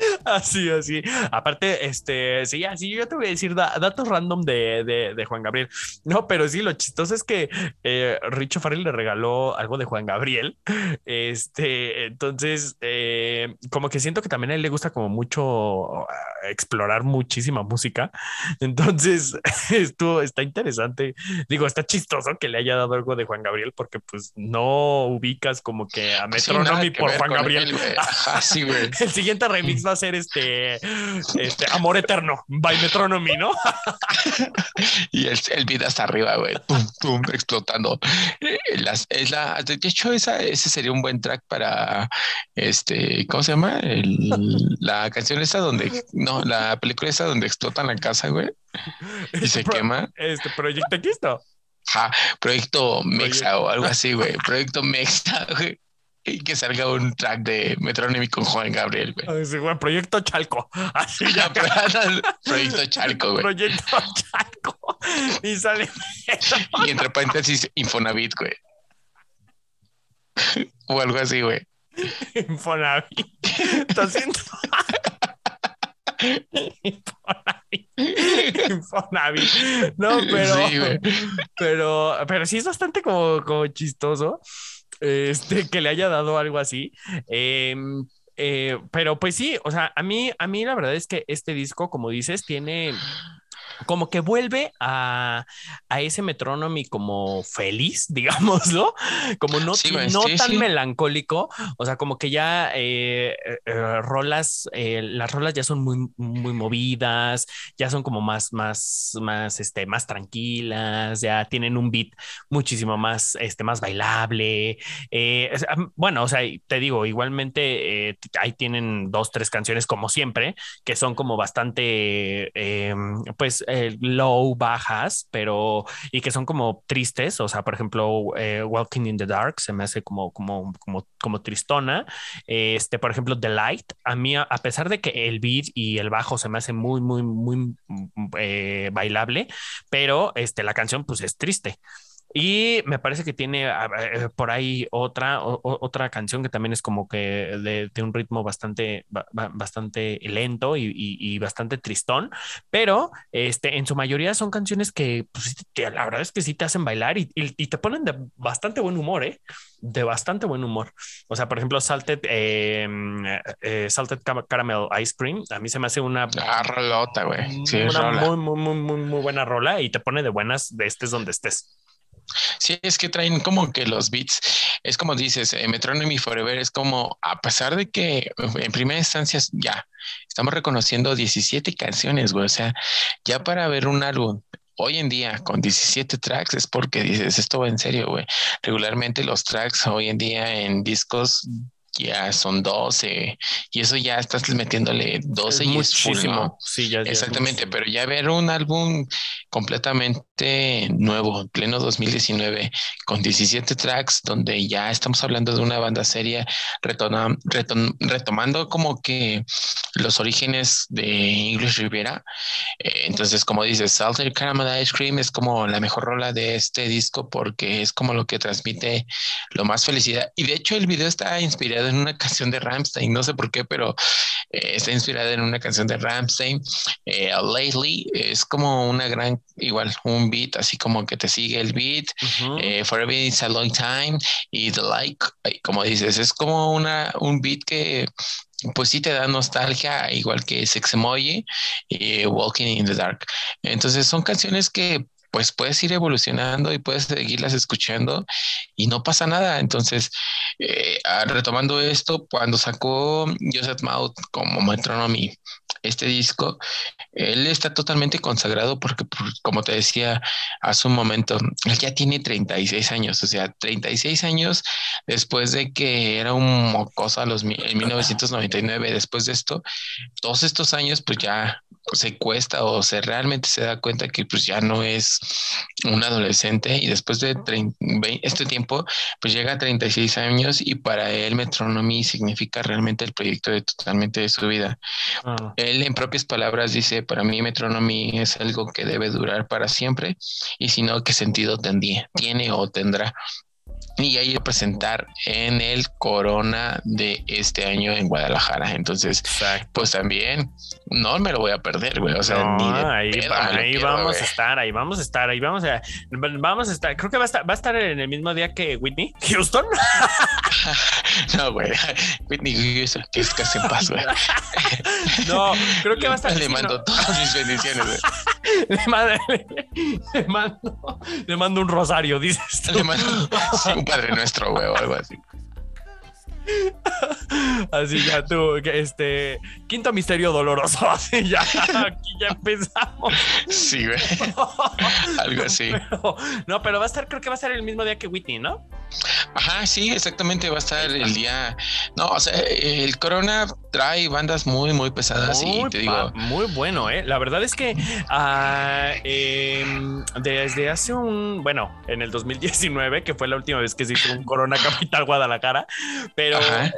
Así, así. Aparte, este, sí, así yo te voy a decir datos random de, de, Juan Gabriel. No, pero sí, lo chistoso es que eh, Richo Farrell le regaló algo de Juan Gabriel. Este, entonces, eh, como que siento que también a él le gusta como mucho ah, explorar muchísima música. Entonces, esto está interesante. Digo, está chistoso que le haya dado algo de Juan Gabriel porque pues no ubicas como que a Metronomy por Juan Gabriel. el siguiente remix va a ser este, este Amor Eterno by Metronomy, ¿no? y el, el beat hasta arriba, güey, pum, pum, explotando. Eh, las, es la, de hecho, esa, ese sería un buen track para este, ¿cómo se llama? la canción esa donde, no, la película esa donde explotan la casa, güey, y se quema. Este proyecto Quisto. Ja, proyecto Mexa o algo así, güey. Proyecto Mexa, güey y que salga un track de Metronomy con Juan Gabriel, güey. Sí, güey, Proyecto Chalco. Así ya. Proyecto Chalco, güey. Proyecto Chalco. Y sale. y entre paréntesis, Infonavit, güey. o algo así, güey. Infonavit. Entonces. Infonavit. Infonavit. No, pero. Sí, pero, pero sí es bastante como, como chistoso este, que le haya dado algo así. Em, eh, pero pues sí, o sea, a mí, a mí la verdad es que este disco, como dices, tiene, como que vuelve a, a ese Metronomy como feliz, digámoslo, como no, no tan melancólico, o sea, como que ya eh, eh, rolas, eh, las rolas ya son muy, muy movidas, ya son como más, más, más, este, más tranquilas, ya tienen un beat muchísimo más, este, más bailable. bueno, o sea, te digo, igualmente ahí tienen dos, tres canciones como siempre, que son como bastante, pues, low, bajas, pero y que son como tristes. O sea, por ejemplo, eh, Walking in the Dark se me hace como, como, como, como tristona. Este, por ejemplo, The Light, a mí, a pesar de que el beat y el bajo se me hace muy, muy, muy eh, bailable, pero este, la canción pues es triste. Y me parece que tiene eh, por ahí otra, otra canción que también es como que de, un ritmo bastante, bastante lento y, bastante tristón, pero este, en su mayoría son canciones que pues, la verdad es que sí te hacen bailar y, te ponen de bastante buen humor, ¿eh? De bastante buen humor. O sea, por ejemplo, Salted, em, eh, Salted Caramel Ice Cream, a mí se me hace una... Ah, rolota, güey. Sí, una muy, muy, muy, muy, muy buena rola y te pone de buenas de estés donde estés. Sí, es que traen como que los beats, es como dices, eh, Metronomy Forever es como, a pesar de que en primera instancia ya estamos reconociendo 17 canciones, güey, o sea, ya para ver un álbum hoy en día con 17 tracks es porque dices, esto va en serio, güey. Regularmente los tracks hoy en día en discos ya son 12 y eso ya estás metiéndole 12 y es full, Sí, ya, Exactamente, pero ya ver un álbum completamente nuevo, pleno 2019, con 17 tracks, donde ya estamos hablando de una banda seria, retomando como que los orígenes de English Rivera. Eh, entonces, como dices, Salted Caramel Ice Cream es como la mejor rola de este disco porque es como lo que transmite lo más felicidad. Y de hecho, el video está inspirado en una canción de Ramstein, no sé por qué, pero eh, está inspirada en una canción de Ramstein. Eh, Lately es como una gran, igual, un beat, así como que te sigue el beat. Eh, Forever is a long time y The Like, como dices, es como una, un beat que pues sí te da nostalgia, igual que Sex Emoji y Walking in the Dark. Entonces son canciones que pues puedes ir evolucionando y puedes seguirlas escuchando y no pasa nada. Entonces, eh, ah, retomando esto, cuando sacó Joseph Mouth como Metronomy este disco, él está totalmente consagrado porque, como te decía hace un momento, él ya tiene 36 años, o sea, 36 años después de que era un mocoso a los, en 1999, después de esto, todos estos años, pues ya se cuesta o se realmente se da cuenta que pues ya no es un adolescente y después de este tiempo pues llega a 36 años y para él Metronomy significa realmente el proyecto de totalmente de su vida. Ah. Él en propias palabras dice, para mí Metronomy es algo que debe durar para siempre y si no, ¿qué sentido tendría, tiene o tendrá? Y ahí presentar en el Corona de este año en Guadalajara. Entonces, pues también no me lo voy a perder, güey. O sea, ni ahí, ahí vamos a estar, ahí vamos a estar, ahí vamos a, vamos a estar. Creo que va a estar, va a estar en el mismo día que Whitney Houston. no, güey. Whitney Houston, que es casi en paz, güey. no, creo que va a estar. Le mando todas mis bendiciones, güey. Le mando, le, mando, le mando un rosario, dices. Le mando un padre nuestro, güey, o algo así. Así ya tú, este, quinto misterio doloroso, así ya, aquí ya empezamos. Sí, güey. Algo así. no, pero va a estar, creo que va a estar el mismo día que Whitney, ¿no? Ajá, sí, exactamente, va a estar el día. No, o sea, el Corona trae bandas muy, muy pesadas y te digo. Muy bueno, ¿eh? La verdad es que ah, em, desde hace un, bueno, en el 2019, que fue la última vez que se hizo un Corona Capital Guadalajara, pero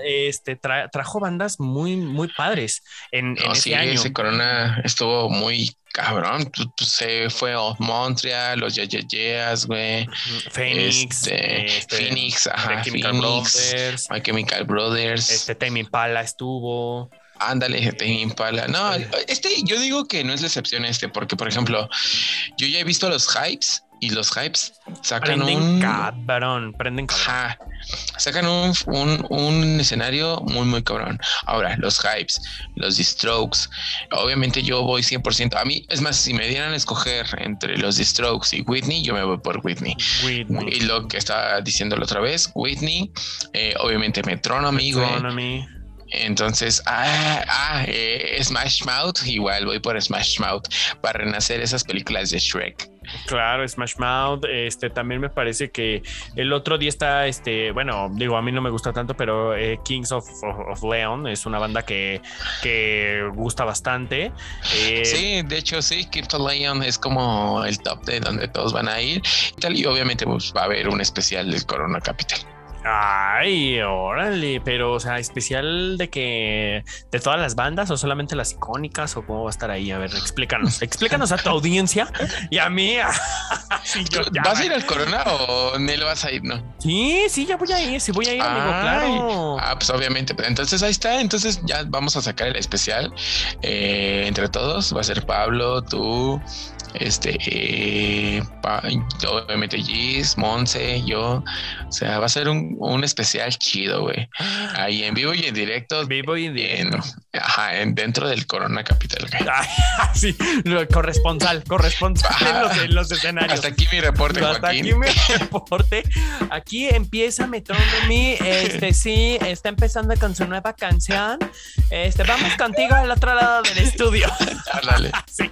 este trajo bandas muy, muy padres en, ese sí, año. Ese Corona estuvo muy cabrón. Se fue Montreal, los Yeyeyeas, güey. Phoenix. Este, este, Phoenix, ajá. Chemical Brothers. My Chemical Brothers. Este Tame Impala estuvo. Ándale, Tame Impala. No, este yo digo que no es la excepción este, porque por ejemplo, yo ya he visto los hypes y los hypes sacan Prenden un cabrón, prenden cabrón. Ajá. Sacan un, un- un escenario muy, muy cabrón. Ahora, los hypes, los strokes. Obviamente yo voy 100%. A mí, es más, si me dieran a escoger entre los strokes y Whitney, yo me voy por Whitney. Whitney. Y lo que estaba diciendo la otra vez, Whitney, eh, obviamente Metronomy, güey. Metronomy. Entonces, ah, ah, eh, Smash Mouth, igual voy por Smash Mouth para renacer esas películas de Shrek. Claro, Smash Mouth. Este también me parece que el otro día está, este, bueno, digo, a mí no me gusta tanto, pero eh, Kings of, of, of Leon es una banda que, que gusta bastante. Eh, Sí, de hecho, sí, Crypto Lion es como el top de donde todos van a ir y tal. Y obviamente, pues va a haber un especial del Corona Capital. Ay, órale, pero, o sea, especial de que de todas las bandas o solamente las icónicas o cómo va a estar ahí. A ver, explícanos, explícanos a tu audiencia y a mí. Sí, yo ya- ¿Vas a ir al Corona o ni lo vas a ir? No. Sí, sí, ya voy a ir, sí voy a ir, amigo, Ay, claro. Ah, pues obviamente. Entonces ahí está. Entonces ya vamos a sacar el especial eh, entre todos. Va a ser Pablo, tú, este, eh, Pa- obviamente Gis, Monse, yo. O sea, va a ser un, un especial chido, güey. Ahí en vivo y en directo. Vivo y en directo. En, ajá, en, dentro del Corona Capital, güey. Sí, corresponsal, corresponsal en los, en los escenarios. Hasta aquí mi reporte, Hasta Joaquín. aquí mi reporte. Aquí empieza Metronomy. Este sí, está empezando con su nueva canción. Este, vamos contigo al otro lado del estudio. Ándale. Sí,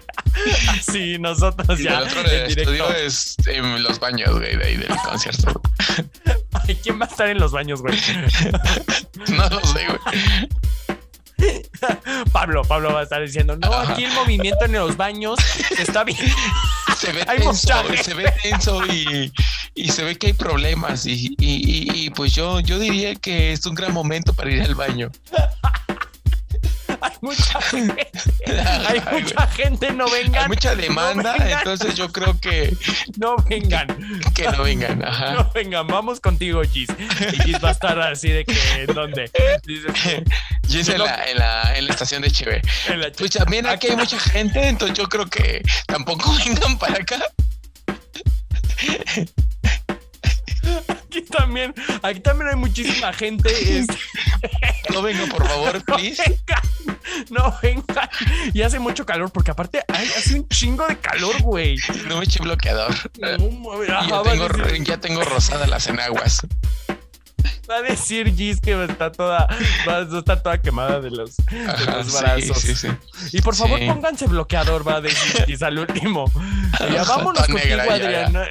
sí, nosotros Y ya. el otro directo. estudio es en los baños, güey, de ahí del concierto. Ay, ¿Quién va a estar en los baños, güey? No lo sé, güey. Pablo, Pablo va a estar diciendo, no, aquí el movimiento en los baños está bien. Se ve tenso, se ve tenso y, y se ve que hay problemas. Y, y- y- y, pues yo, yo diría que es un gran momento para ir al baño. Hay mucha gente. Hay mucha gente, no vengan. Hay mucha demanda, no entonces yo creo que, No vengan. que no vengan. Ajá. No vengan, vamos contigo, Gis. Y Gis va a estar así de que, ¿en dónde? Es en la, en la, en la estación de Cheve. la Pues también aquí hay mucha gente, entonces yo creo que tampoco vengan para acá. Aquí también, aquí también hay muchísima gente. este, No vengan, por favor, no please. no vengan. Y hace mucho calor, porque aparte hay, hace un chingo de calor, güey. No me eche bloqueador. No, ya tengo, decir, ya tengo rosada las enaguas. va a decir Gis que está toda, va a estar toda quemada de los, de brazos. sí, sí. Y por favor, pónganse bloqueador, va a decir Gis al último. Y ya, vámonos contigo, negra, ya.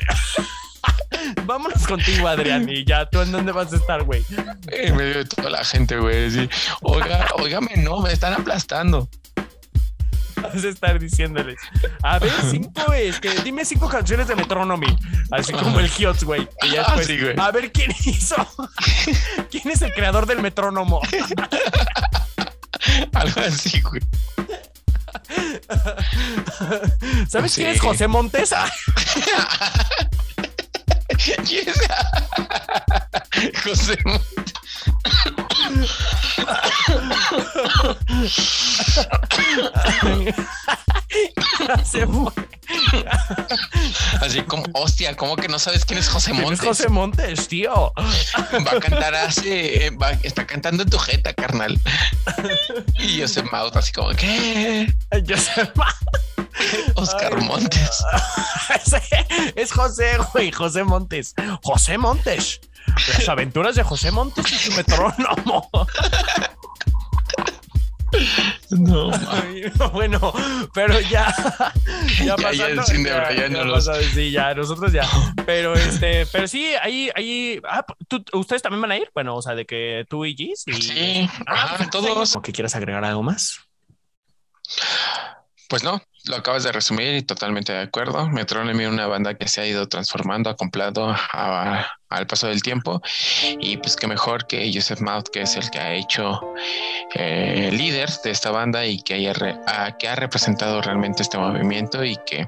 Vámonos contigo, Adrián. Y ya, ¿tú en dónde vas a estar, güey? En medio de toda la gente, güey. así, Oiga, óigame, no, me están aplastando. Vas a estar diciéndoles. A ver, cinco, es que dime cinco canciones de Metronomy. Así como el Hiots, güey. Y ya Ah, después, sí, güey. a ver quién hizo. ¿Quién es el creador del metrónomo? Algo así, güey. ¿Sabes Sí. quién es José Montes? José. se fue. Así como, hostia, ¿cómo que no sabes quién es José ¿Quién es Montes? José Montes, tío. Va a cantar hace, va- está cantando en tu jeta, carnal. Y yo se Maut así como, ¿qué? Yo sé- Oscar Ay, Montes. Es José, güey, José Montes. José Montes. Las aventuras de José Montes y su metrónomo. No, bueno, pero ya, ya Ya, pasando. ya el cine de Brian no los- pasado, sí, ya, nosotros ya. Pero este, pero sí, ahí, ahí, ah, ¿tú- ¿ustedes también van a ir? Bueno, o sea, de que tú y Gis y. Sí, ajá, pues, todos. ¿O que quieras agregar algo más? Pues no, lo acabas de resumir y totalmente de acuerdo. Metronomy una banda que se ha ido transformando, acoplado a- al paso del tiempo y pues qué mejor que Joseph Mouth, que es el que ha hecho eh, líder de esta banda y que, haya re- ha, que ha representado realmente este movimiento y que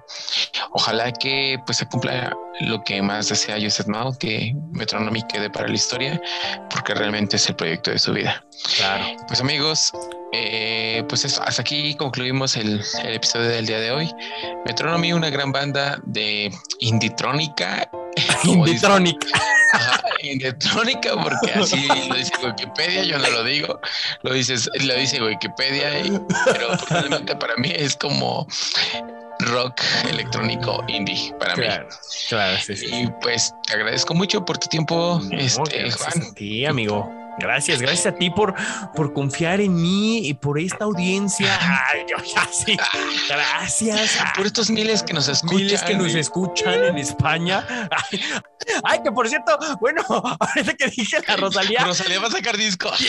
ojalá que pues se cumpla lo que más desea Joseph Mouth, que Metronomy quede para la historia, porque realmente es el proyecto de su vida. Claro. Pues amigos, eh, pues eso, hasta aquí concluimos el, el, episodio del día de hoy. Metronomy, una gran banda de inditrónica. Inditrónica. Inditrónica, porque así lo dice Wikipedia, yo no lo digo, lo, dices, lo dice Wikipedia, pero probablemente para mí es como rock electrónico indie para mí. Claro, sí, sí. Y pues te agradezco mucho por tu tiempo, este, Juan. Sí, amigo. Gracias, gracias a ti por, por confiar en mí y por esta audiencia. Ay, yo ya sí. Gracias. Por estos miles que nos escuchan. Miles que nos escuchan en España. Ay, que por cierto, bueno, ahorita que dije la Rosalía. Rosalía va a sacar disco.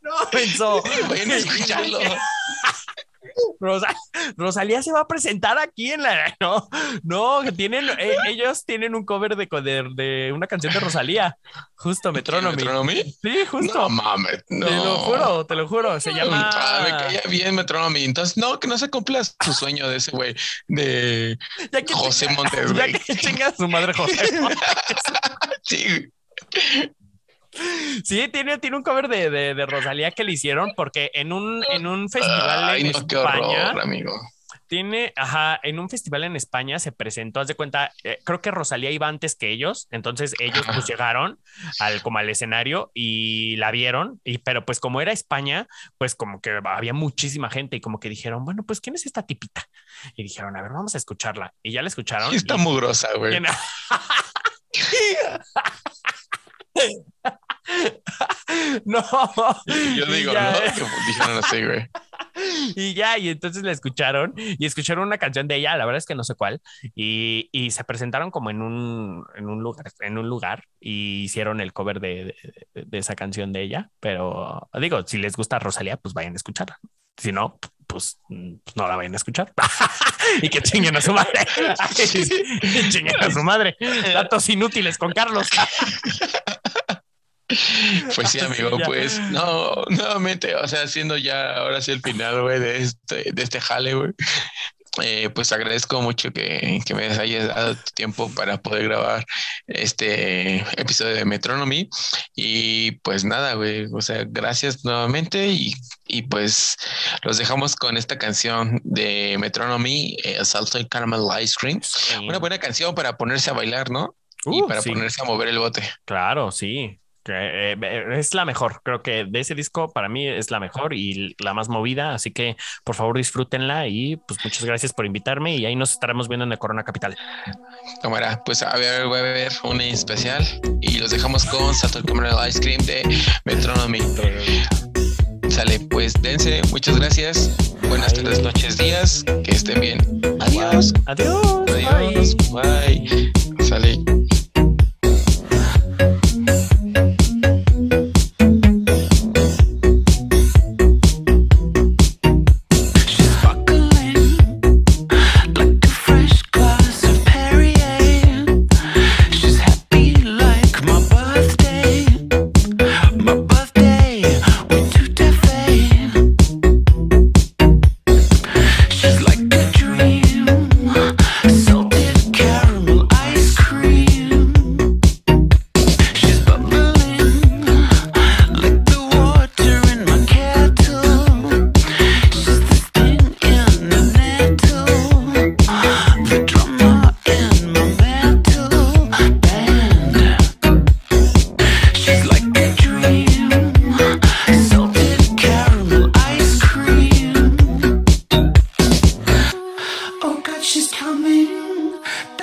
No, pensó. Rosalía se va a presentar aquí en la. No, no, tienen, eh, ellos tienen un cover de, de, una canción de Rosalía, justo Metronomy. ¿Metronomy? Sí, justo. No mames, no. Te lo juro, te lo juro. Se llama. Ah, me caía bien Metronomy. Entonces, no, que no se cumpla su sueño de ese güey, de José Montes, Ya que chinga su madre José Montes. sí. Sí, tiene, tiene un cover de, de, de, Rosalía que le hicieron porque en un, en un festival Ay, en no, España. qué horror, amigo. Tiene, ajá, en un festival en España se presentó, haz de cuenta, eh, creo que Rosalía iba antes que ellos, entonces ellos pues llegaron al, como al escenario y la vieron, y, pero pues como era España, pues como que había muchísima gente y como que dijeron, bueno, pues ¿quién es esta tipita? Y dijeron, a ver, vamos a escucharla. Y ya la escucharon. Está y- mugrosa, güey. no. Yo digo, ya- ¿no? Que dijeron así, güey. Y ya, y entonces la escucharon y escucharon una canción de ella, la verdad es que no sé cuál, y, y se presentaron como en un, en un lugar, en un lugar y hicieron el cover de, de- de esa canción de ella, pero digo, si les gusta Rosalía, pues vayan a escucharla. Si no, pues no la vayan a escuchar. y que chinguen a su madre. Y chinguen a su madre. Datos inútiles con Carlos. Pues sí, amigo, pues no, nuevamente, o sea, haciendo ya ahora sí el final, güey, de este, de este jale, güey. Eh, pues agradezco mucho que, que me hayas dado tu tiempo para poder grabar este episodio de Metronomy. Y pues nada, güey, o sea, gracias nuevamente y, y pues los dejamos con esta canción de Metronomy, eh, Salted Caramel Ice Cream. Una buena canción para ponerse a bailar, ¿no? y Uh, para sí. ponerse a mover el bote. Claro, sí. Que, eh, eh, es la mejor. Creo que de ese disco para mí es la mejor y la más movida. Así que por favor disfrútenla y pues muchas gracias por invitarme y ahí nos estaremos viendo en el Corona Capital. Cámara, pues a ver, voy a ver una especial y los dejamos con Salted Caramel Ice Cream de Metronomy. Sale, pues dense, muchas gracias. Buenas Bye. tardes, noches, días, que estén bien. Adiós. Adiós. Adiós. Bye. Sale. coming.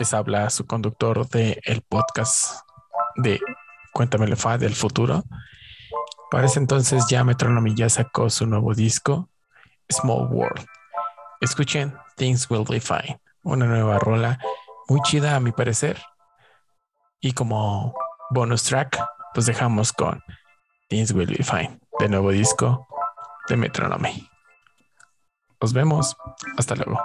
les habla su conductor del el podcast de Cuéntame la FA del futuro. Para ese entonces ya Metronomy ya sacó su nuevo disco, Small World. Escuchen Things Will Be Fine, una nueva rola muy chida a mi parecer. Y como bonus track, pues dejamos con Things Will Be Fine, de nuevo disco de Metronomy. Nos vemos. Hasta luego.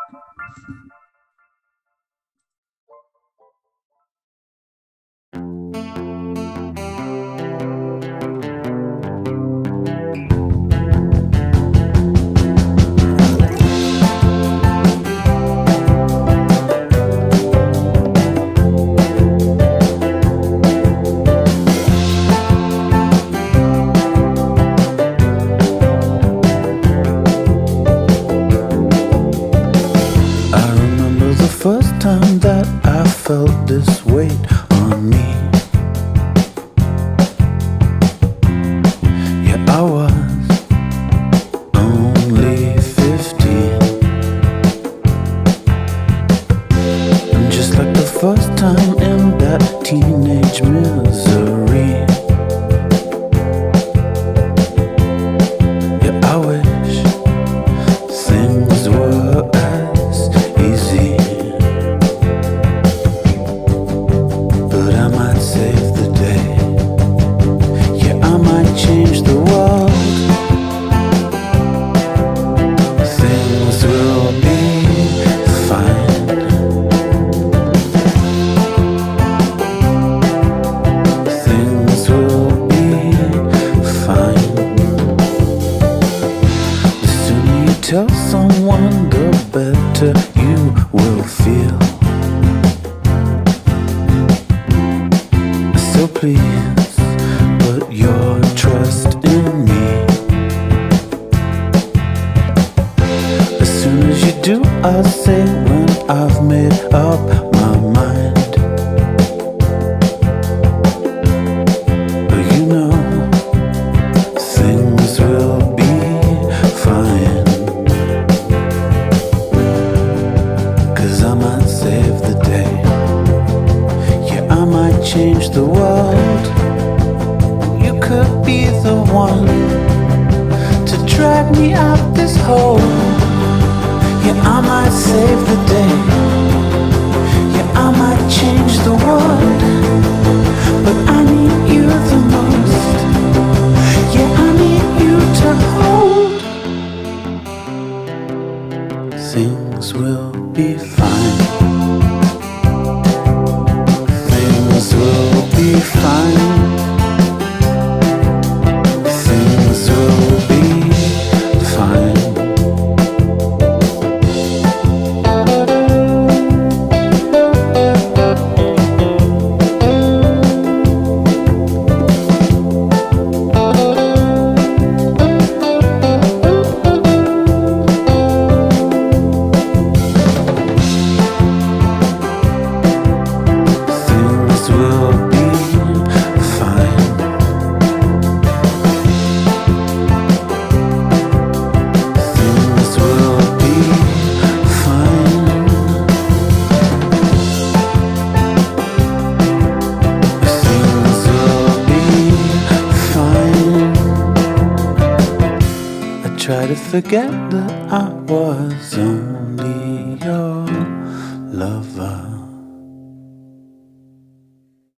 forget